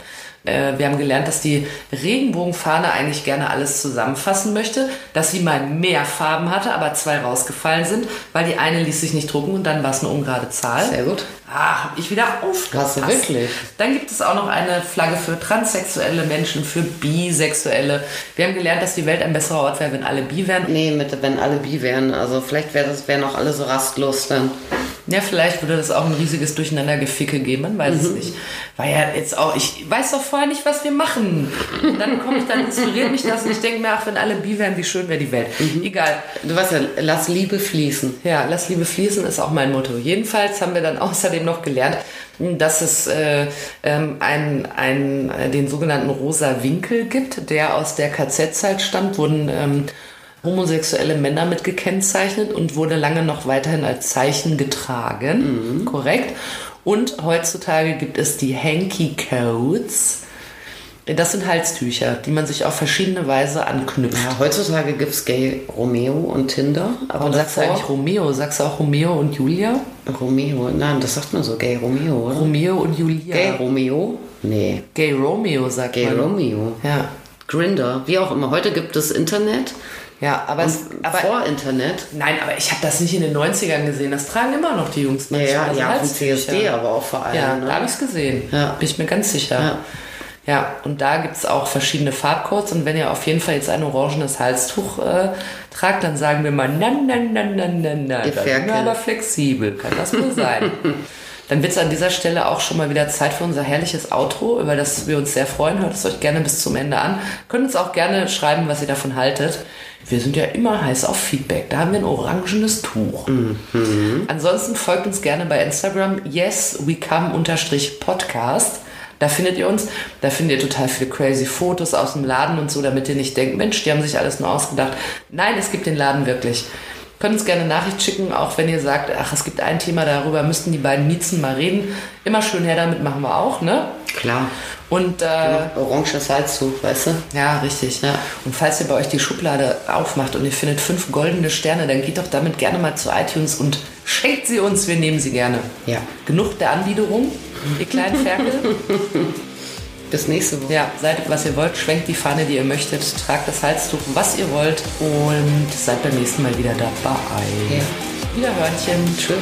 Äh, wir haben gelernt, dass die Regenbogenfahne eigentlich gerne alles zusammenfassen möchte, dass sie mal mehr Farben hatte, aber zwei rausgefallen sind, weil die eine ließ sich nicht drucken und dann war es eine ungerade Zahl. Sehr gut. Ah, hab ich wieder aufgepasst. Hast wirklich? Dann gibt es auch noch eine Flagge für transsexuelle Menschen, für Bisexuelle. Wir haben gelernt, dass die Welt ein besserer Ort wäre, wenn alle bi wären. Nee, mit, wenn alle bi wären. Also vielleicht wär das, wären auch alle so rastlos dann. Ja, vielleicht würde das auch ein riesiges Durcheinandergeficke geben, man weiß es nicht. Weil ja jetzt auch, ich weiß doch vorher nicht, was wir machen. Und dann komme ich, dann inspiriert mich das und ich denke mir, ach, wenn alle bi wären, wie schön wäre die Welt. Egal. Du weißt ja, lass Liebe fließen. Ja, lass Liebe fließen ist auch mein Motto. Jedenfalls haben wir dann außerdem noch gelernt, dass es äh, ähm, ein, ein, äh, den sogenannten rosa Winkel gibt, der aus der KZ-Zeit stammt, wurden ähm, homosexuelle Männer mit gekennzeichnet und wurde lange noch weiterhin als Zeichen getragen. Korrekt. Und heutzutage gibt es die Hanky Codes. Das sind Halstücher, die man sich auf verschiedene Weise anknüpft. Ja, heutzutage gibt es Gay Romeo und Tinder. Aber Warum sagst du eigentlich Romeo? Sagst du auch Romeo und Julia? Romeo, nein, das sagt man so, Gay Romeo, oder? Romeo und Julia. Gay Romeo? Nee, Gay Romeo sagt Gay man. Romeo. Ja. Grinder, wie auch immer. Heute gibt es Internet. Ja, aber, es, aber vor Internet. nein, aber ich habe das nicht in den 90ern gesehen. Das tragen immer noch die Jungs. Ja, ja, Also ja, dem Halstücher. CSD aber auch vor allem. Ja, ne? da habe ich es gesehen. Ja. Bin ich mir ganz sicher. Ja. Ja, und da gibt es auch verschiedene Farbcodes. Und wenn ihr auf jeden Fall jetzt ein orangenes Halstuch äh, tragt, dann sagen wir mal, na, na, na, na, na, na. Ihr Da sind Ferkel. wir aber flexibel. Kann das wohl sein? Dann wird es an dieser Stelle auch schon mal wieder Zeit für unser herrliches Outro, über das wir uns sehr freuen. Hört es euch gerne bis zum Ende an. Könnt uns auch gerne schreiben, was ihr davon haltet. Wir sind ja immer heiß auf Feedback. Da haben wir ein orangenes Tuch. Ansonsten folgt uns gerne bei Instagram yeswecome-podcast. Da findet ihr uns. Da findet ihr total viele crazy Fotos aus dem Laden und so, damit ihr nicht denkt, Mensch, die haben sich alles nur ausgedacht. Nein, es gibt den Laden wirklich. Könnt uns gerne eine Nachricht schicken, auch wenn ihr sagt, ach, es gibt ein Thema, darüber müssten die beiden Miezen mal reden. Immer schön her damit, machen wir auch, ne? Klar. Und äh, Oranges Halstuch, weißt du? ja, richtig. Ja. Und falls ihr bei euch die Schublade aufmacht und ihr findet fünf goldene Sterne, dann geht doch damit gerne mal zu iTunes und schenkt sie uns. Wir nehmen sie gerne. Ja. Genug der Anbiederung, ihr kleinen Ferkel. Bis nächste Woche. ja, seid was ihr wollt, schwenkt die Fahne, die ihr möchtet, tragt das Halstuch, was ihr wollt und seid beim nächsten Mal wieder dabei. Ja. Wiederhörnchen. Tschüss.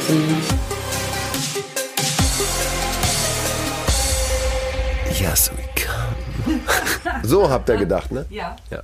Yes, we come. So habt ihr gedacht, ne? Ja. Ja.